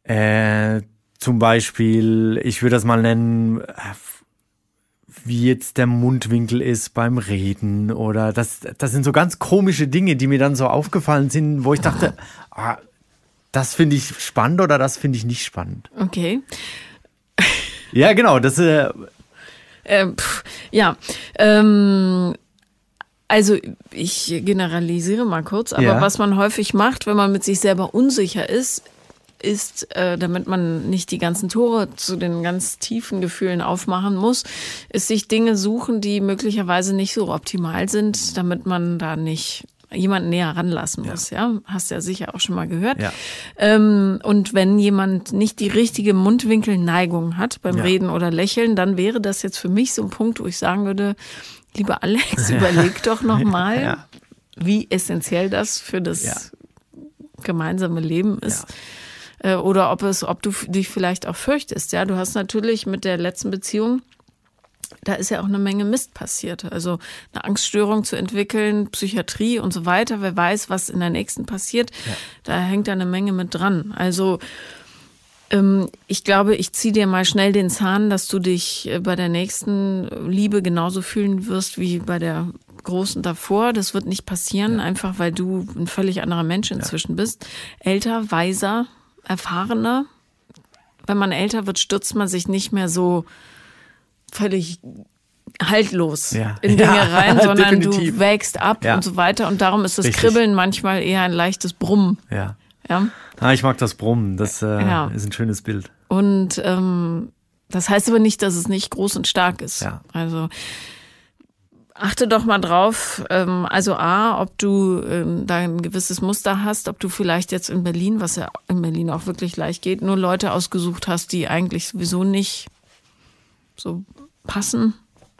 Äh, zum Beispiel, ich würde das mal nennen, äh, wie jetzt der Mundwinkel ist beim Reden oder das, das sind so ganz komische Dinge, die mir dann so aufgefallen sind, wo ich dachte, ah, das finde ich spannend oder das finde ich nicht spannend. Okay. Ja, genau. Das, äh, äh, pff, ja, ähm, also ich generalisiere mal kurz, aber Ja. was man häufig macht, wenn man mit sich selber unsicher ist, ist, äh, damit man nicht die ganzen Tore zu den ganz tiefen Gefühlen aufmachen muss, ist sich Dinge suchen, die möglicherweise nicht so optimal sind, damit man da nicht jemanden näher ranlassen muss. Ja, hast ja sicher auch schon mal gehört. Ja. Ähm, und wenn jemand nicht die richtige Mundwinkelneigung hat beim Ja. Reden oder Lächeln, dann wäre das jetzt für mich so ein Punkt, wo ich sagen würde, lieber Alex, überleg doch nochmal, Ja. wie essentiell das für das Ja. gemeinsame Leben ist. Äh, Oder ob es, ob du dich vielleicht auch fürchtest. Ja, du hast natürlich mit der letzten Beziehung, da ist ja auch eine Menge Mist passiert. Also eine Angststörung zu entwickeln, Psychiatrie und so weiter. Wer weiß, was in der nächsten passiert. Da hängt da eine Menge mit dran. Also ich glaube, ich ziehe dir mal schnell den Zahn, dass du dich äh, bei der nächsten Liebe genauso fühlen wirst wie bei der großen davor. Das wird nicht passieren, einfach weil du ein völlig anderer Mensch inzwischen bist. Älter, weiser, erfahrener. Wenn man älter wird, stürzt man sich nicht mehr so völlig haltlos Ja. in Dinge Ja, rein, sondern definitiv. du wägst ab Ja. und so weiter. Und darum ist das Richtig. Kribbeln manchmal eher ein leichtes Brummen. ja. Ja. Ah, ich mag das Brummen. Das äh, Ja. ist ein schönes Bild. Und ähm, das heißt aber nicht, dass es nicht groß und stark ist. Ja. Also achte doch mal drauf, ähm, also A, ob du ähm, da ein gewisses Muster hast, ob du vielleicht jetzt in Berlin, was ja in Berlin auch wirklich leicht geht, nur Leute ausgesucht hast, die eigentlich sowieso nicht so passen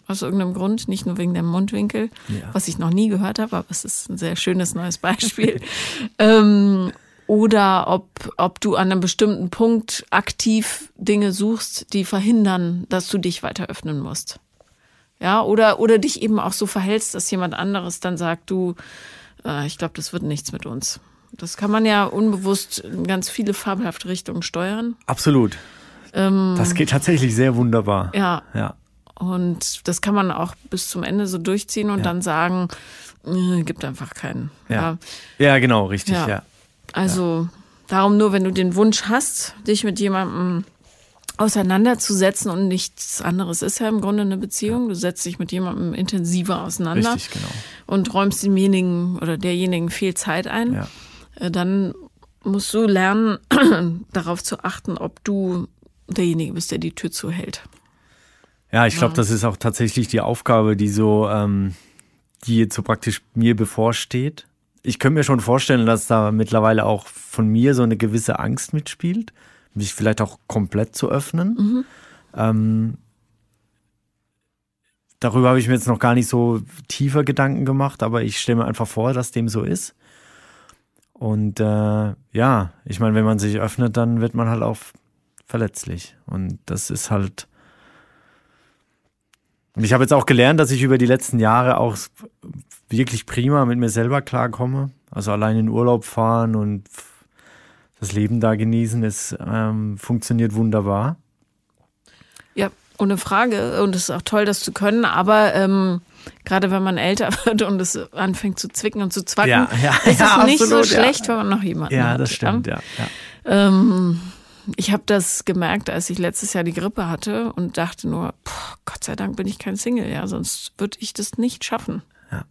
aus irgendeinem Grund, nicht nur wegen dem Mundwinkel, Ja. was ich noch nie gehört habe, aber es ist ein sehr schönes neues Beispiel. ähm, oder ob, ob du an einem bestimmten Punkt aktiv Dinge suchst, die verhindern, dass du dich weiter öffnen musst. Ja, oder, oder dich eben auch so verhältst, dass jemand anderes dann sagt, du, äh, ich glaube, das wird nichts mit uns. Das kann man ja unbewusst in ganz viele fabelhafte Richtungen steuern. Absolut. Ähm, Das geht tatsächlich sehr wunderbar. Ja, Ja. und das kann man auch bis zum Ende so durchziehen und Ja. dann sagen, äh, gibt einfach keinen. Ja. Ja, genau, richtig, Ja. Ja. Also darum nur, wenn du den Wunsch hast, dich mit jemandem auseinanderzusetzen und nichts anderes ist ja im Grunde eine Beziehung. Du setzt dich mit jemandem intensiver auseinander Richtig, genau. und räumst demjenigen oder derjenigen viel Zeit ein. Ja. Äh, Dann musst du lernen, darauf zu achten, ob du derjenige bist, der die Tür zuhält. Ja, ich glaube, das ist auch tatsächlich die Aufgabe, die so, ähm, die jetzt so praktisch mir bevorsteht. Ich könnte mir schon vorstellen, dass da mittlerweile auch von mir so eine gewisse Angst mitspielt, mich vielleicht auch komplett zu öffnen. Ähm, darüber habe ich mir jetzt noch gar nicht so tiefer Gedanken gemacht, aber ich stelle mir einfach vor, dass dem so ist. Und äh, ja, ich meine, wenn man sich öffnet, dann wird man halt auch verletzlich. Und das ist halt. Und ich habe jetzt auch gelernt, dass ich über die letzten Jahre auch wirklich prima mit mir selber klarkomme. Also allein in Urlaub fahren und das Leben da genießen, es ähm, funktioniert wunderbar. Ja, ohne Frage. Und es ist auch toll, das zu können. Aber ähm, gerade wenn man älter wird und es anfängt zu zwicken und zu zwacken, Ja, ja, ist ja, es nicht absolut, so ja. schlecht, wenn man noch jemanden Ja, hat. das stimmt, ja. ja. Ähm, ich habe das gemerkt, als ich letztes Jahr die Grippe hatte und dachte nur, puh, Gott sei Dank bin ich kein Single, ja, sonst würde ich das nicht schaffen. Ja,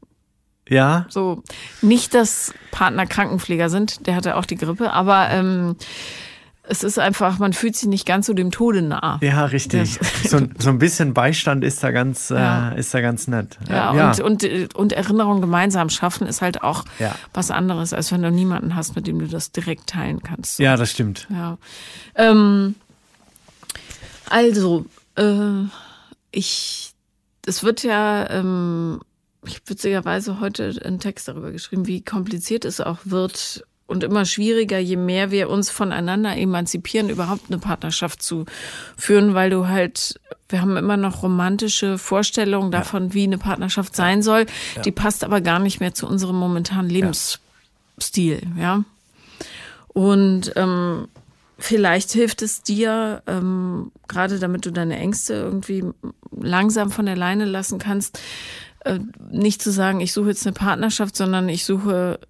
So, nicht, dass Partner Krankenpfleger sind, der hatte auch die Grippe, aber ähm, es ist einfach, man fühlt sich nicht ganz so dem Tode nah. ja, richtig. So, so ein bisschen Beistand ist da ganz, Ja. äh, ist da ganz nett. Ja, Und, und, äh, und Erinnerungen gemeinsam schaffen ist halt auch Ja. was anderes, als wenn du niemanden hast, mit dem du das direkt teilen kannst. ja, das stimmt. Ja. Ähm, also, äh, ich, es wird ja, ähm, ich habe witzigerweise heute einen Text darüber geschrieben, wie kompliziert es auch wird und immer schwieriger, je mehr wir uns voneinander emanzipieren, überhaupt eine Partnerschaft zu führen, weil du halt, wir haben immer noch romantische Vorstellungen davon, wie eine Partnerschaft sein soll. Die passt aber gar nicht mehr zu unserem momentanen Lebensstil, ja. Und ähm, vielleicht hilft es dir, ähm, gerade damit du deine Ängste irgendwie langsam von der Leine lassen kannst, äh, nicht zu sagen, ich suche jetzt eine Partnerschaft, sondern ich suche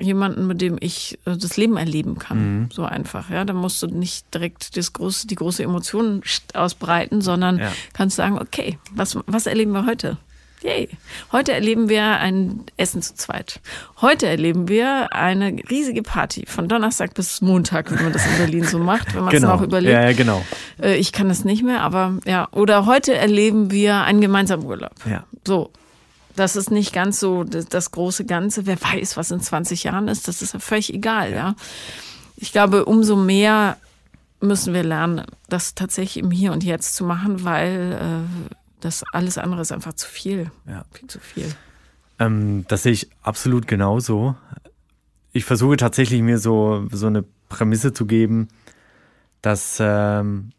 jemanden, mit dem ich äh, das Leben erleben kann. Mhm. So einfach. Ja, da musst du nicht direkt das große, die große Emotion ausbreiten, sondern ja. kannst sagen, okay, was, was erleben wir heute? Yay. Heute erleben wir ein Essen zu zweit. Heute erleben wir eine riesige Party von Donnerstag bis Montag, wie man das in Berlin so macht, wenn man es genau. noch überlegt. Ja, ja, genau. Äh, ich kann das nicht mehr, aber ja. Oder heute erleben wir einen gemeinsamen Urlaub. Ja. So. Das ist nicht ganz so das, große Ganze. Wer weiß, was in 20 Jahren ist, das ist ja völlig egal, ja. Ich glaube, umso mehr müssen wir lernen, das tatsächlich im Hier und Jetzt zu machen, weil äh, das alles andere ist einfach zu viel. Ja. Viel zu viel. Ähm, das sehe ich absolut genauso. Ich versuche tatsächlich mir so, so eine Prämisse zu geben, dass, ähm,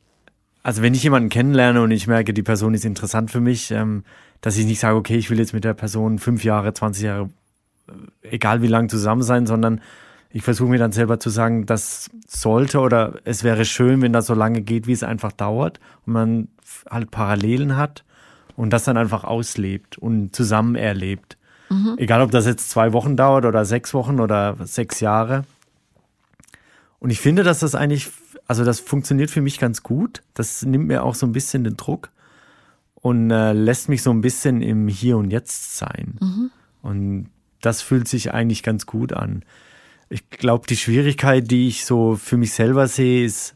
also wenn ich jemanden kennenlerne und ich merke, die Person ist interessant für mich, ähm, dass ich nicht sage, okay, ich will jetzt mit der Person fünf Jahre, 20 Jahre, äh, egal wie lang zusammen sein, sondern ich versuche mir dann selber zu sagen, das sollte oder es wäre schön, wenn das so lange geht, wie es einfach dauert und man halt Parallelen hat und das dann einfach auslebt und zusammen erlebt. Mhm. Egal, ob das jetzt zwei Wochen dauert oder sechs Wochen oder sechs Jahre. Und ich finde, dass das eigentlich, also das funktioniert für mich ganz gut. Das nimmt mir auch so ein bisschen den Druck und äh, lässt mich so ein bisschen im Hier und Jetzt sein. Mhm. Und das fühlt sich eigentlich ganz gut an. Ich glaube, die Schwierigkeit, die ich so für mich selber sehe, ist,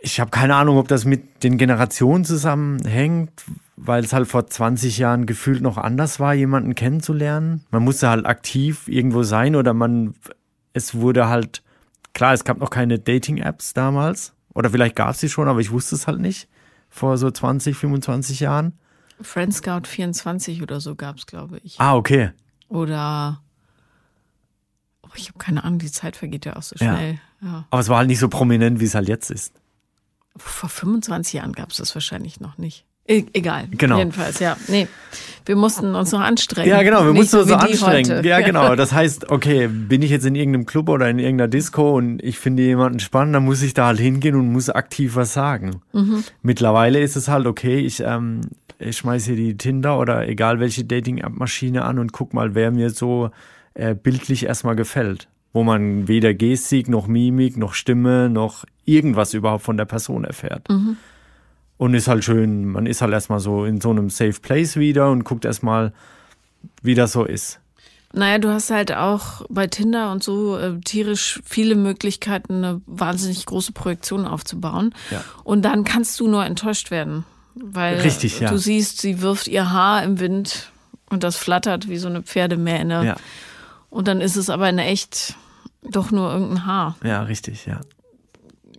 ich habe keine Ahnung, ob das mit den Generationen zusammenhängt, weil es halt vor 20 Jahren gefühlt noch anders war, jemanden kennenzulernen. Man musste halt aktiv irgendwo sein oder man, es wurde halt, klar, es gab noch keine Dating-Apps damals. Oder vielleicht gab es sie schon, aber ich wusste es halt nicht. Vor so 20, 25 Jahren. Friendscout 24 oder so gab es, glaube ich. Ah, okay. Oder oh, ich habe keine Ahnung, die Zeit vergeht ja auch so schnell. Ja. Ja. Aber es war halt nicht so prominent, wie es halt jetzt ist. Vor 25 Jahren gab es das wahrscheinlich noch nicht. E egal. Genau. Jedenfalls, ja. Nee. Wir mussten uns noch anstrengen. Ja, genau, wir mussten uns so anstrengen. Ja, genau. Das heißt, okay, bin ich jetzt in irgendeinem Club oder in irgendeiner Disco und ich finde jemanden spannend, dann muss ich da halt hingehen und muss aktiv was sagen. Mhm. Mittlerweile ist es halt, okay, ich, ähm, ich schmeiße hier die Tinder oder egal welche Dating-App-Maschine an und guck mal, wer mir so äh, bildlich erstmal gefällt wo man weder Gestik noch Mimik noch Stimme noch irgendwas überhaupt von der Person erfährt. Mhm. Und ist halt schön, man ist halt erstmal so in so einem Safe Place wieder und guckt erstmal, wie das so ist. Naja, du hast halt auch bei Tinder und so äh, tierisch viele Möglichkeiten, eine wahnsinnig große Projektion aufzubauen. Ja. Und dann kannst du nur enttäuscht werden. Weil Richtig, ja. du siehst, sie wirft ihr Haar im Wind und das flattert wie so eine Pferdemähne. Ja. Und dann ist es aber eine echt doch nur irgendein Haar. Ja, richtig, ja.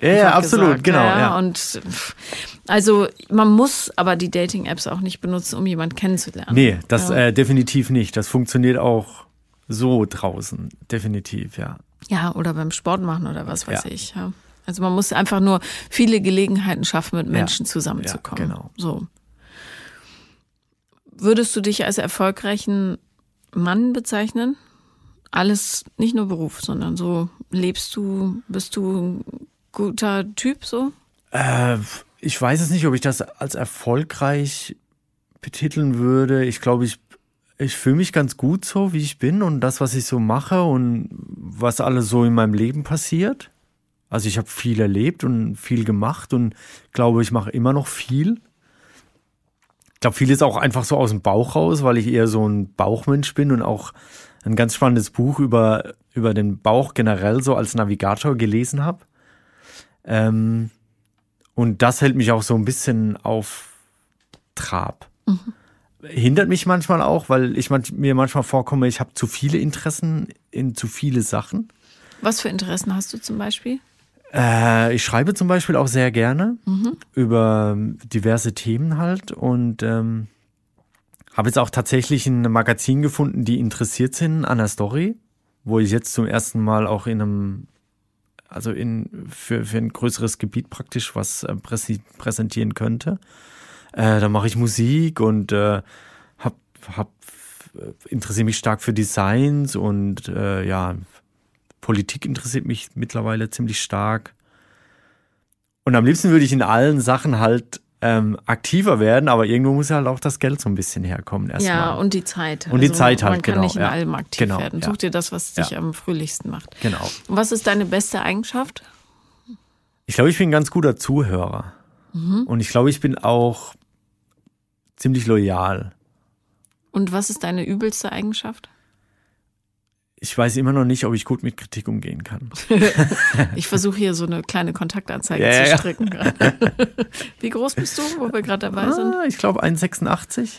Ja, ja absolut, gesagt. genau. Ja, ja. Und also man muss aber die Dating-Apps auch nicht benutzen, um jemanden kennenzulernen. Nee, das ja. äh, definitiv nicht. Das funktioniert auch so draußen, definitiv, ja. Ja, oder beim Sport machen oder was weiß ich. Ja. Also man muss einfach nur viele Gelegenheiten schaffen, mit Menschen zusammenzukommen. Ja, genau. So. Würdest du dich als erfolgreichen Mann bezeichnen? alles, nicht nur Beruf, sondern so lebst du, bist du guter Typ so? Äh, ich weiß es nicht, ob ich das als erfolgreich betiteln würde. Ich glaube, ich, ich fühle mich ganz gut so, wie ich bin und das, was ich so mache und was alles so in meinem Leben passiert. Also ich habe viel erlebt und viel gemacht und glaube, ich mache immer noch viel. Ich glaube, viel ist auch einfach so aus dem Bauch raus, weil ich eher so ein Bauchmensch bin und auch ein ganz spannendes Buch über, über den Bauch generell so als Navigator gelesen habe. Ähm, und das hält mich auch so ein bisschen auf Trab. Mhm. Hindert mich manchmal auch, weil ich manch, mir manchmal vorkomme, ich habe zu viele Interessen in zu viele Sachen. Was für Interessen hast du zum Beispiel? Äh, ich schreibe zum Beispiel auch sehr gerne mhm. über diverse Themen halt und ähm, habe jetzt auch tatsächlich ein Magazin gefunden, die interessiert sind an der Story, wo ich jetzt zum ersten Mal auch in einem, also in, für, für ein größeres Gebiet praktisch was äh, präsentieren könnte. Äh, da mache ich Musik und äh, hab, hab, äh, interessiere mich stark für Designs und äh, ja, Politik interessiert mich mittlerweile ziemlich stark. Und am liebsten würde ich in allen Sachen halt ähm, aktiver werden, aber irgendwo muss ja halt auch das Geld so ein bisschen herkommen erstmal. Ja, und die Zeit. Und die Zeit halt, Man kann genau, nicht in ja. allem aktiv Genau, werden. ja. Such dir das, was dich Ja. am fröhlichsten macht. Genau. Und was ist deine beste Eigenschaft? Ich glaube, ich bin ein ganz guter Zuhörer. Mhm. Und ich glaube, ich bin auch ziemlich loyal. Und was ist deine übelste Eigenschaft? Ich weiß immer noch nicht, ob ich gut mit Kritik umgehen kann. Ich versuche hier so eine kleine Kontaktanzeige Ja, zu ja. stricken. Wie groß bist du, wo wir gerade dabei sind? Ah, ich glaube 1,86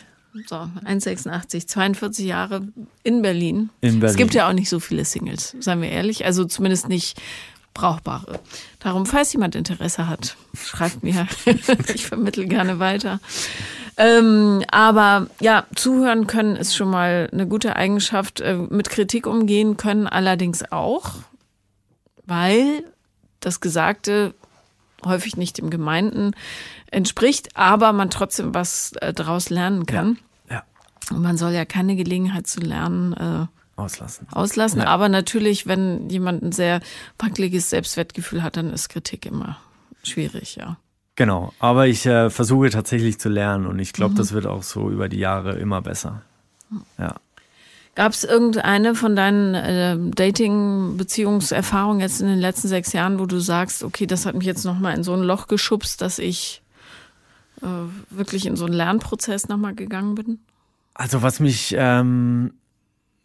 So, 1,86, 42 Jahre in Berlin. in Berlin. Es gibt ja auch nicht so viele Singles, seien wir ehrlich. Also zumindest nicht brauchbare. Darum, falls jemand Interesse hat, schreibt mir. ich vermittle gerne weiter. Ähm, aber ja, zuhören können ist schon mal eine gute Eigenschaft. Äh, mit Kritik umgehen können allerdings auch, weil das Gesagte häufig nicht dem Gemeinten entspricht, aber man trotzdem was äh, daraus lernen kann. ja, Und man soll ja keine Gelegenheit zu lernen äh, auslassen. auslassen. Ja. Aber natürlich, wenn jemand ein sehr wackeliges Selbstwertgefühl hat, dann ist Kritik immer schwierig, ja. Genau, aber ich äh, versuche tatsächlich zu lernen und ich glaube, das wird auch so über die Jahre immer besser. Ja. Gab es irgendeine von deinen äh, Dating-Beziehungserfahrungen jetzt in den letzten sechs Jahren, wo du sagst, okay, das hat mich jetzt nochmal in so ein Loch geschubst, dass ich äh, wirklich in so einen Lernprozess nochmal gegangen bin? Also was mich, ähm,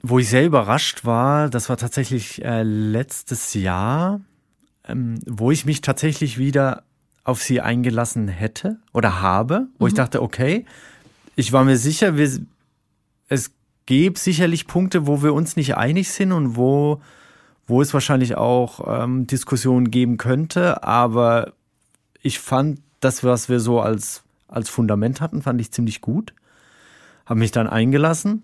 wo ich sehr überrascht war, das war tatsächlich äh, letztes Jahr, ähm, wo ich mich tatsächlich wieder auf sie eingelassen hätte oder habe, wo ich dachte, okay, ich war mir sicher, wir, es gäbe sicherlich Punkte, wo wir uns nicht einig sind und wo, wo es wahrscheinlich auch ähm, Diskussionen geben könnte, aber ich fand das, was wir so als, als Fundament hatten, fand ich ziemlich gut habe mich dann eingelassen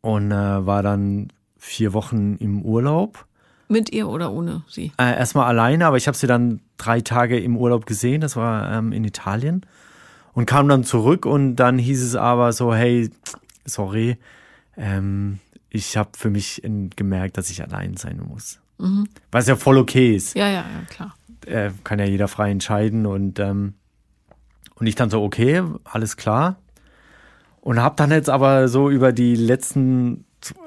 und äh, war dann vier Wochen im Urlaub. Mit ihr oder ohne sie? Äh, erstmal alleine, aber ich habe sie dann drei Tage im Urlaub gesehen. Das war ähm, in Italien und kam dann zurück und dann hieß es aber so, hey, sorry, ähm, ich habe für mich gemerkt, dass ich allein sein muss. Was ja voll okay ist. Ja, ja, ja, klar. äh, kann ja jeder frei entscheiden und ähm, und ich dann so okay alles klar und habe dann jetzt aber so über die letzten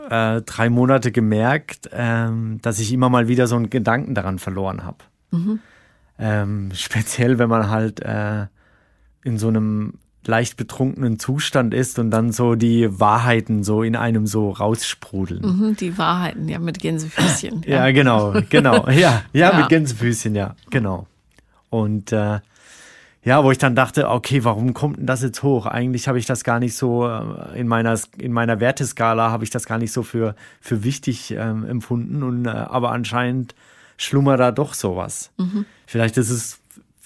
äh, drei Monate gemerkt ähm, dass ich immer mal wieder so einen Gedanken daran verloren habe ähm, speziell wenn man halt äh, in so einem leicht betrunkenen Zustand ist und dann so die Wahrheiten so in einem so raussprudeln Mhm, die Wahrheiten, ja, mit Gänsefüßchen. ja, genau, genau. Ja, ja, Ja. mit Gänsefüßchen, ja, genau. Und äh, ja, wo ich dann dachte, okay, warum kommt denn das jetzt hoch? Eigentlich habe ich das gar nicht so äh, in meiner in meiner Werteskala habe ich das gar nicht so für für wichtig ähm, empfunden und äh, aber anscheinend schlummert da doch sowas. Vielleicht ist es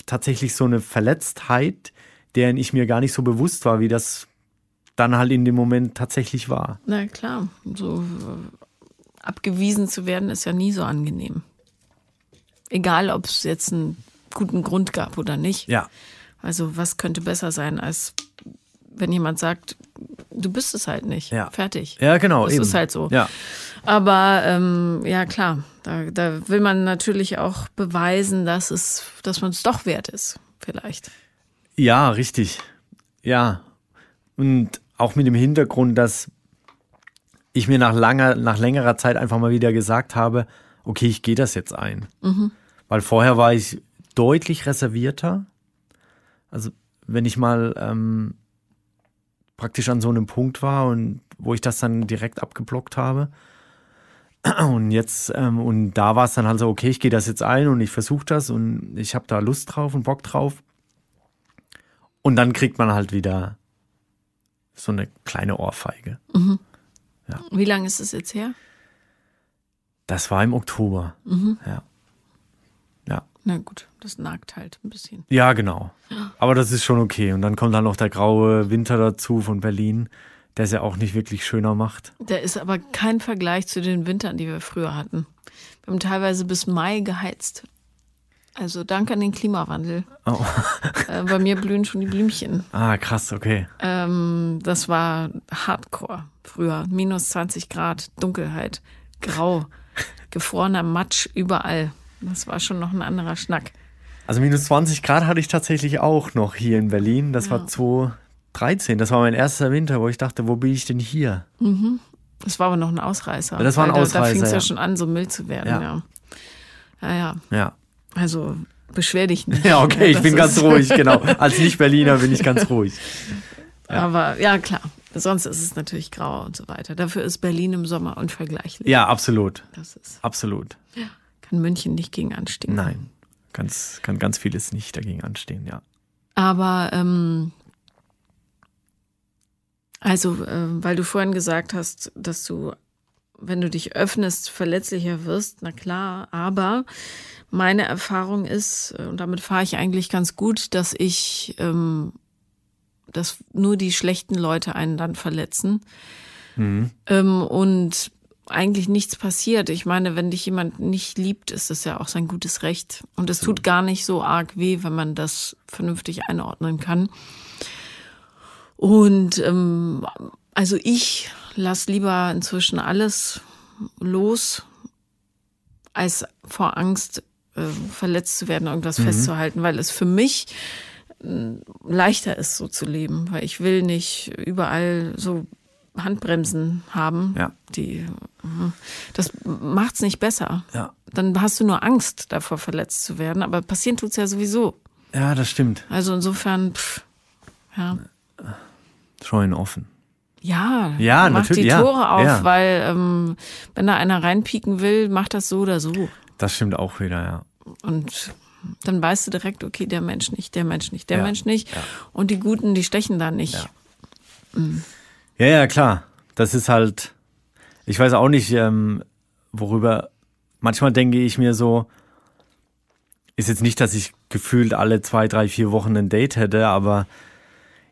tatsächlich so eine Verletztheit, deren ich mir gar nicht so bewusst war, wie das dann halt in dem Moment tatsächlich war. Na klar, so äh, abgewiesen zu werden ist ja nie so angenehm. Egal, ob es jetzt einen guten Grund gab oder nicht. Ja, Also was könnte besser sein, als wenn jemand sagt, du bist es halt nicht. Ja. Fertig. ja, genau. Das eben. ist halt so. Ja. Aber ähm, ja klar, da, da will man natürlich auch beweisen, dass es, dass man es doch wert ist, vielleicht. Ja, richtig. Ja. Und auch mit dem Hintergrund, dass ich mir nach langer, nach längerer Zeit einfach mal wieder gesagt habe, okay, ich gehe das jetzt ein. Weil vorher war ich deutlich reservierter. Also wenn ich mal ähm, praktisch an so einem Punkt war und wo ich das dann direkt abgeblockt habe. Und jetzt, ähm, und da war es dann halt so, okay, ich gehe das jetzt ein und ich versuche das und ich habe da Lust drauf und Bock drauf. Und dann kriegt man halt wieder so eine kleine Ohrfeige. Wie lange ist es jetzt her? Das war im Oktober. Ja. Ja. Na gut, das nagt halt ein bisschen. Ja, genau. Aber das ist schon okay. Und dann kommt dann noch der graue Winter dazu von Berlin, der es ja auch nicht wirklich schöner macht. Der ist aber kein Vergleich zu den Wintern, die wir früher hatten. Wir haben teilweise bis Mai geheizt. Also dank an den Klimawandel. Oh. Äh, bei mir blühen schon die Blümchen. Ah, krass, okay. Ähm, das war Hardcore früher. Minus 20 Grad, Dunkelheit, grau, gefrorener Matsch überall. Das war schon noch ein anderer Schnack. Also minus 20 Grad hatte ich tatsächlich auch noch hier in Berlin. Das ja. war 2013. Das war mein erster Winter, wo ich dachte, wo bin ich denn hier? Mhm. Das war aber noch ein Ausreißer. Ja, das war ein Ausreißer. Da, da fing es ja. ja. schon an, so mild zu werden. Ja, ja. Ja, ja. Also beschwer dich nicht. Ja, okay, ich bin ganz ruhig, genau. Als Nicht-Berliner bin ich ganz ruhig. Aber ja, klar. Sonst ist es natürlich grau und so weiter. Dafür ist Berlin im Sommer unvergleichlich. Ja, absolut. Das ist. Absolut. Kann München nicht gegen anstehen. Nein. Ganz, kann ganz vieles nicht dagegen anstehen, ja. Aber ähm, also, äh, weil du vorhin gesagt hast, dass du, wenn du dich öffnest, verletzlicher wirst, na klar, aber meine Erfahrung ist, und damit fahre ich eigentlich ganz gut, dass ich ähm, dass nur die schlechten Leute einen dann verletzen. Mhm. Ähm, und eigentlich nichts passiert. Ich meine, wenn dich jemand nicht liebt, ist das ja auch sein gutes Recht. Und es tut gar nicht so arg weh, wenn man das vernünftig einordnen kann. Und ähm, also ich lasse lieber inzwischen alles los, als vor Angst äh, verletzt zu werden, irgendwas mhm. festzuhalten, weil es für mich leichter ist, so zu leben, weil ich will nicht überall so Handbremsen haben. Ja. Die, das macht's nicht besser. Ja. Dann hast du nur Angst davor, verletzt zu werden, aber passieren tut's ja sowieso. Ja, das stimmt. Also insofern, pff, ja. Scheuen offen. Ja, ja mach die Tore ja, auf, ja. weil ähm, wenn da einer reinpieken will, macht das so oder so. Das stimmt auch wieder, ja. Und dann weißt du direkt, okay, der Mensch nicht, der Mensch nicht, der Ja, Mensch nicht. Und die Guten, die stechen da nicht. Ja. Ja, ja, klar. Das ist halt, ich weiß auch nicht, ähm, worüber, manchmal denke ich mir so, ist jetzt nicht, dass ich gefühlt alle zwei, drei, vier Wochen ein Date hätte, aber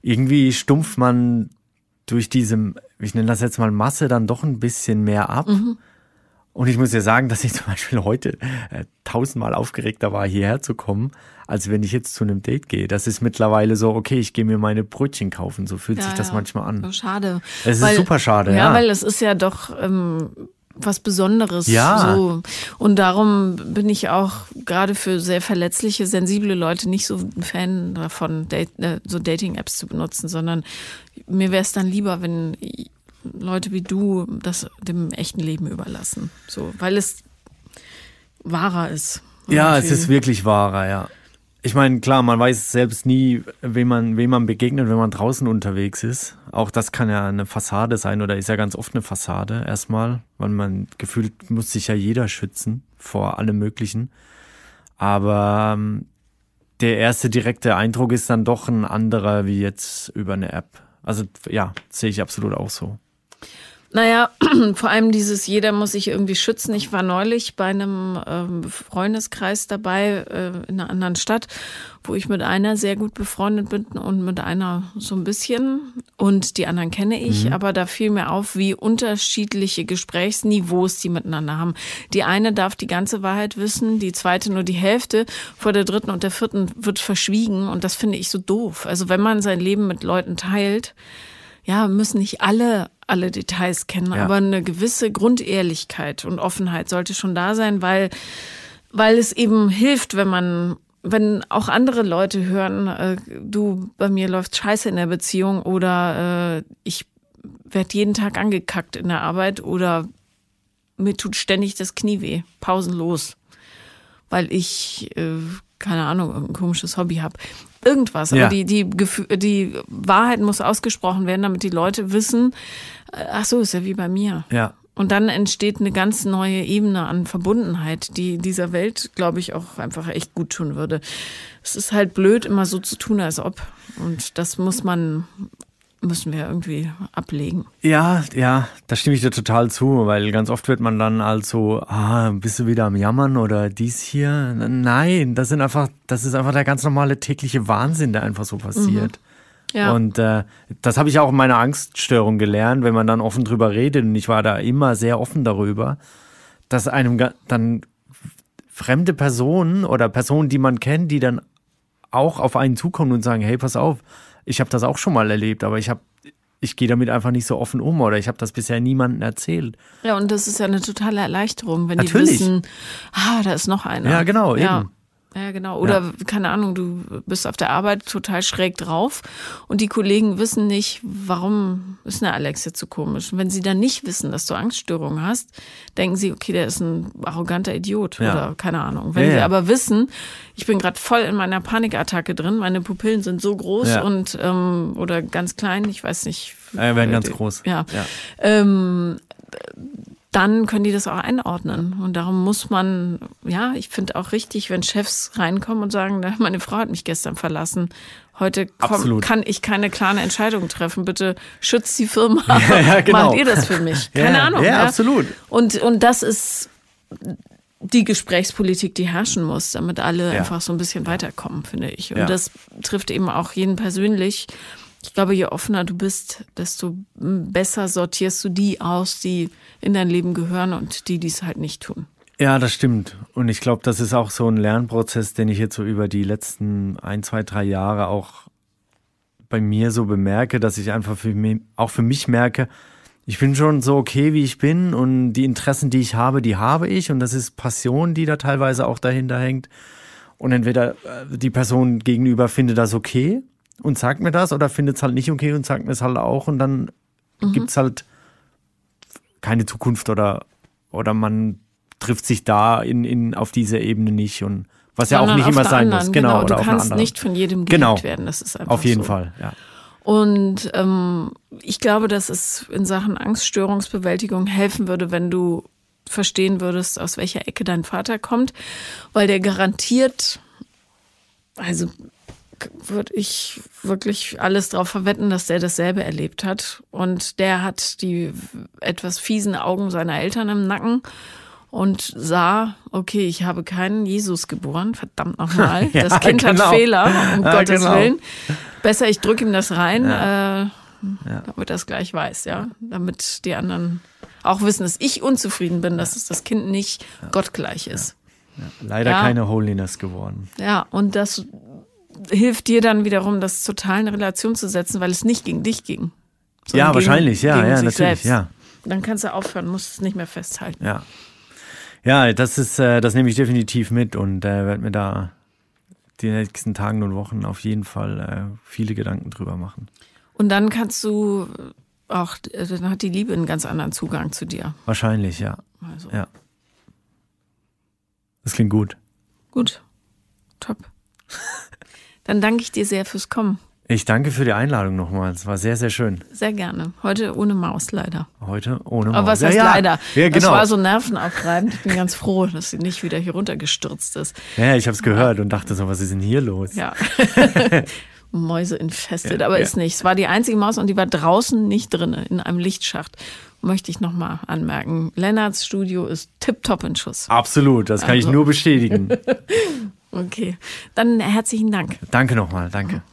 irgendwie stumpft man durch diese, ich nenne das jetzt mal Masse, dann doch ein bisschen mehr ab. Und ich muss ja sagen, dass ich zum Beispiel heute äh, tausendmal aufgeregter war, hierher zu kommen, als wenn ich jetzt zu einem Date gehe. Das ist mittlerweile so, okay, ich gehe mir meine Brötchen kaufen. So fühlt Ja, sich das ja. manchmal an. Schade. Es ist super schade, Ja, ja. weil es ist ja doch ähm, was Besonderes. Ja. So. Und darum bin ich auch gerade für sehr verletzliche, sensible Leute nicht so ein Fan davon, äh, so Dating-Apps zu benutzen, sondern mir wäre es dann lieber, wenn Leute wie du das dem echten Leben überlassen. So, weil es wahrer ist. Ja, es ist wirklich wahrer, ja. Ich meine, klar, man weiß selbst nie, wem man, wem man begegnet, wenn man draußen unterwegs ist. Auch das kann ja eine Fassade sein oder ist ja ganz oft eine Fassade erstmal, weil man gefühlt muss sich ja jeder schützen vor allem Möglichen. Aber ähm, der erste direkte Eindruck ist dann doch ein anderer wie jetzt über eine App. Also ja, sehe ich absolut auch so. Naja, vor allem dieses jeder muss sich irgendwie schützen. Ich war neulich bei einem ähm, Freundeskreis dabei äh, in einer anderen Stadt, wo ich mit einer sehr gut befreundet bin und mit einer so ein bisschen. Und die anderen kenne ich, aber da fiel mir auf, wie unterschiedliche Gesprächsniveaus die miteinander haben. Die eine darf die ganze Wahrheit wissen, die zweite nur die Hälfte. Vor der dritten und der vierten wird verschwiegen und das finde ich so doof. Also wenn man sein Leben mit Leuten teilt, ja, müssen nicht alle alle Details kennen, Ja. aber eine gewisse Grundehrlichkeit und Offenheit sollte schon da sein, weil weil es eben hilft, wenn man wenn auch andere Leute hören, äh, du bei mir läuft Scheiße in der Beziehung oder äh, ich werde jeden Tag angekackt in der Arbeit oder mir tut ständig das Knie weh, pausenlos, weil ich äh, keine Ahnung irgendein komisches Hobby habe. Irgendwas, Ja. aber die die die Wahrheit muss ausgesprochen werden, damit die Leute wissen, ach so, ist ja wie bei mir. Ja, Und dann entsteht eine ganz neue Ebene an Verbundenheit, die dieser Welt, glaube ich, auch einfach echt gut tun würde. Es ist halt blöd, immer so zu tun, als ob. Und das muss man, müssen wir irgendwie ablegen. Ja, ja, da stimme ich dir total zu, weil ganz oft wird man dann also, ah, bist du wieder am Jammern oder dies hier? Nein, das sind einfach, das ist einfach der ganz normale tägliche Wahnsinn, der einfach so passiert. Ja. Und äh, das habe ich auch in meiner Angststörung gelernt, wenn man dann offen drüber redet. Und ich war da immer sehr offen darüber, dass einem dann fremde Personen oder Personen, die man kennt, die dann auch auf einen zukommen und sagen, hey, pass auf, ich habe das auch schon mal erlebt, aber ich habe ich gehe damit einfach nicht so offen um oder ich habe das bisher niemandem erzählt. ja, und das ist ja eine totale Erleichterung, wenn Natürlich. die wissen, ah, da ist noch einer. Ja, genau, Ja. eben. Ja, genau. Oder ja. keine Ahnung, du bist auf der Arbeit total schräg drauf und die Kollegen wissen nicht, warum ist eine Alex jetzt so komisch. Und wenn sie dann nicht wissen, dass du Angststörungen hast, denken sie, okay, der ist ein arroganter Idiot ja. oder keine Ahnung. Wenn ja, sie aber wissen, ich bin gerade voll in meiner Panikattacke drin, meine Pupillen sind so groß und ähm, oder ganz klein, ich weiß nicht. Ja, werden ganz groß. Ja. Ähm, dann können die das auch einordnen. Und darum muss man, ja, ich finde auch richtig, wenn Chefs reinkommen und sagen, meine Frau hat mich gestern verlassen. Heute komm, kann ich keine klare Entscheidung treffen. Bitte schützt die Firma. Ja, ja, genau. Macht ihr das für mich? Keine ja, Ahnung. Ja, ja, absolut. Und, und das ist die Gesprächspolitik, die herrschen muss, damit alle einfach so ein bisschen weiterkommen, finde ich. Und das trifft eben auch jeden persönlich. Ich glaube, je offener du bist, desto besser sortierst du die aus, die in dein Leben gehören und die, die es halt nicht tun. Ja, das stimmt. Und ich glaube, das ist auch so ein Lernprozess, den ich jetzt so über die letzten ein, zwei, drei Jahre auch bei mir so bemerke, dass ich einfach für mich, auch für mich merke, ich bin schon so okay, wie ich bin und die Interessen, die ich habe, die habe ich und das ist Passion, die da teilweise auch dahinter hängt. Und entweder äh, die Person gegenüber findet das okay und sagt mir das oder findet es halt nicht okay und sagt mir es halt auch und dann mhm. gibt es halt keine Zukunft oder, oder man trifft sich da in, in, auf dieser Ebene nicht und was ja auch nicht immer sein anderen, muss. Genau, genau. du kannst nicht von jedem geliebt genau. werden. Das ist einfach Auf jeden so. Fall, ja. Und ähm, ich glaube, dass es in Sachen Angststörungsbewältigung helfen würde, wenn du verstehen würdest, aus welcher Ecke dein Vater kommt, weil der garantiert, also würde ich wirklich alles darauf verwetten, dass der dasselbe erlebt hat. Und der hat die etwas fiesen Augen seiner Eltern im Nacken und sah, okay, ich habe keinen Jesus geboren, verdammt nochmal. ja, das Kind genau. hat Fehler, um ja, Gottes genau. Willen. Besser, ich drücke ihm das rein, ja. äh, damit er es gleich weiß, ja. Damit die anderen auch wissen, dass ich unzufrieden bin, dass das Kind nicht gottgleich ist. Leider keine Holiness geworden. Ja, und das hilft dir dann wiederum, das total in Relation zu setzen, weil es nicht gegen dich ging. Ja, gegen, wahrscheinlich, ja, ja, natürlich, selbst. ja. Dann kannst du aufhören, musst es nicht mehr festhalten. Ja. Ja, das ist, äh, das nehme ich definitiv mit und äh, werde mir da die nächsten Tagen und Wochen auf jeden Fall äh, viele Gedanken drüber machen. Und dann kannst du auch, äh, dann hat die Liebe einen ganz anderen Zugang zu dir. Wahrscheinlich, ja. Also. Ja. Das klingt gut. Gut. Top. Dann danke ich dir sehr fürs Kommen. Ich danke für die Einladung nochmal. Es war sehr, sehr schön. Sehr gerne. Heute ohne Maus, leider. Heute ohne Maus. Aber was heißt ja, ja. leider? Ja, genau. Das war so nervenaufreibend. Ich bin ganz froh, dass sie nicht wieder hier runtergestürzt ist. Ja, ich habe es gehört und dachte so, was ist denn hier los? Ja. Mäuse infestet, ja, aber ist nicht. Es war die einzige Maus und die war draußen nicht drin, in einem Lichtschacht. Möchte ich nochmal anmerken. Lennarts Studio ist tipptopp in Schuss. Absolut, das kann also. ich nur bestätigen. Okay, dann herzlichen Dank. Danke nochmal, danke.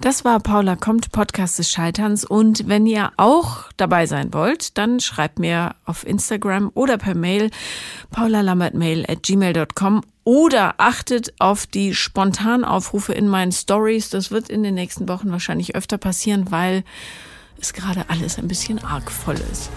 Das war Paula kommt, Podcast des Scheiterns. Und wenn ihr auch dabei sein wollt, dann schreibt mir auf Instagram oder per Mail paulalambertmail at gmail.com oder achtet auf die Spontanaufrufe in meinen Stories. Das wird in den nächsten Wochen wahrscheinlich öfter passieren, weil es gerade alles ein bisschen arg voll ist.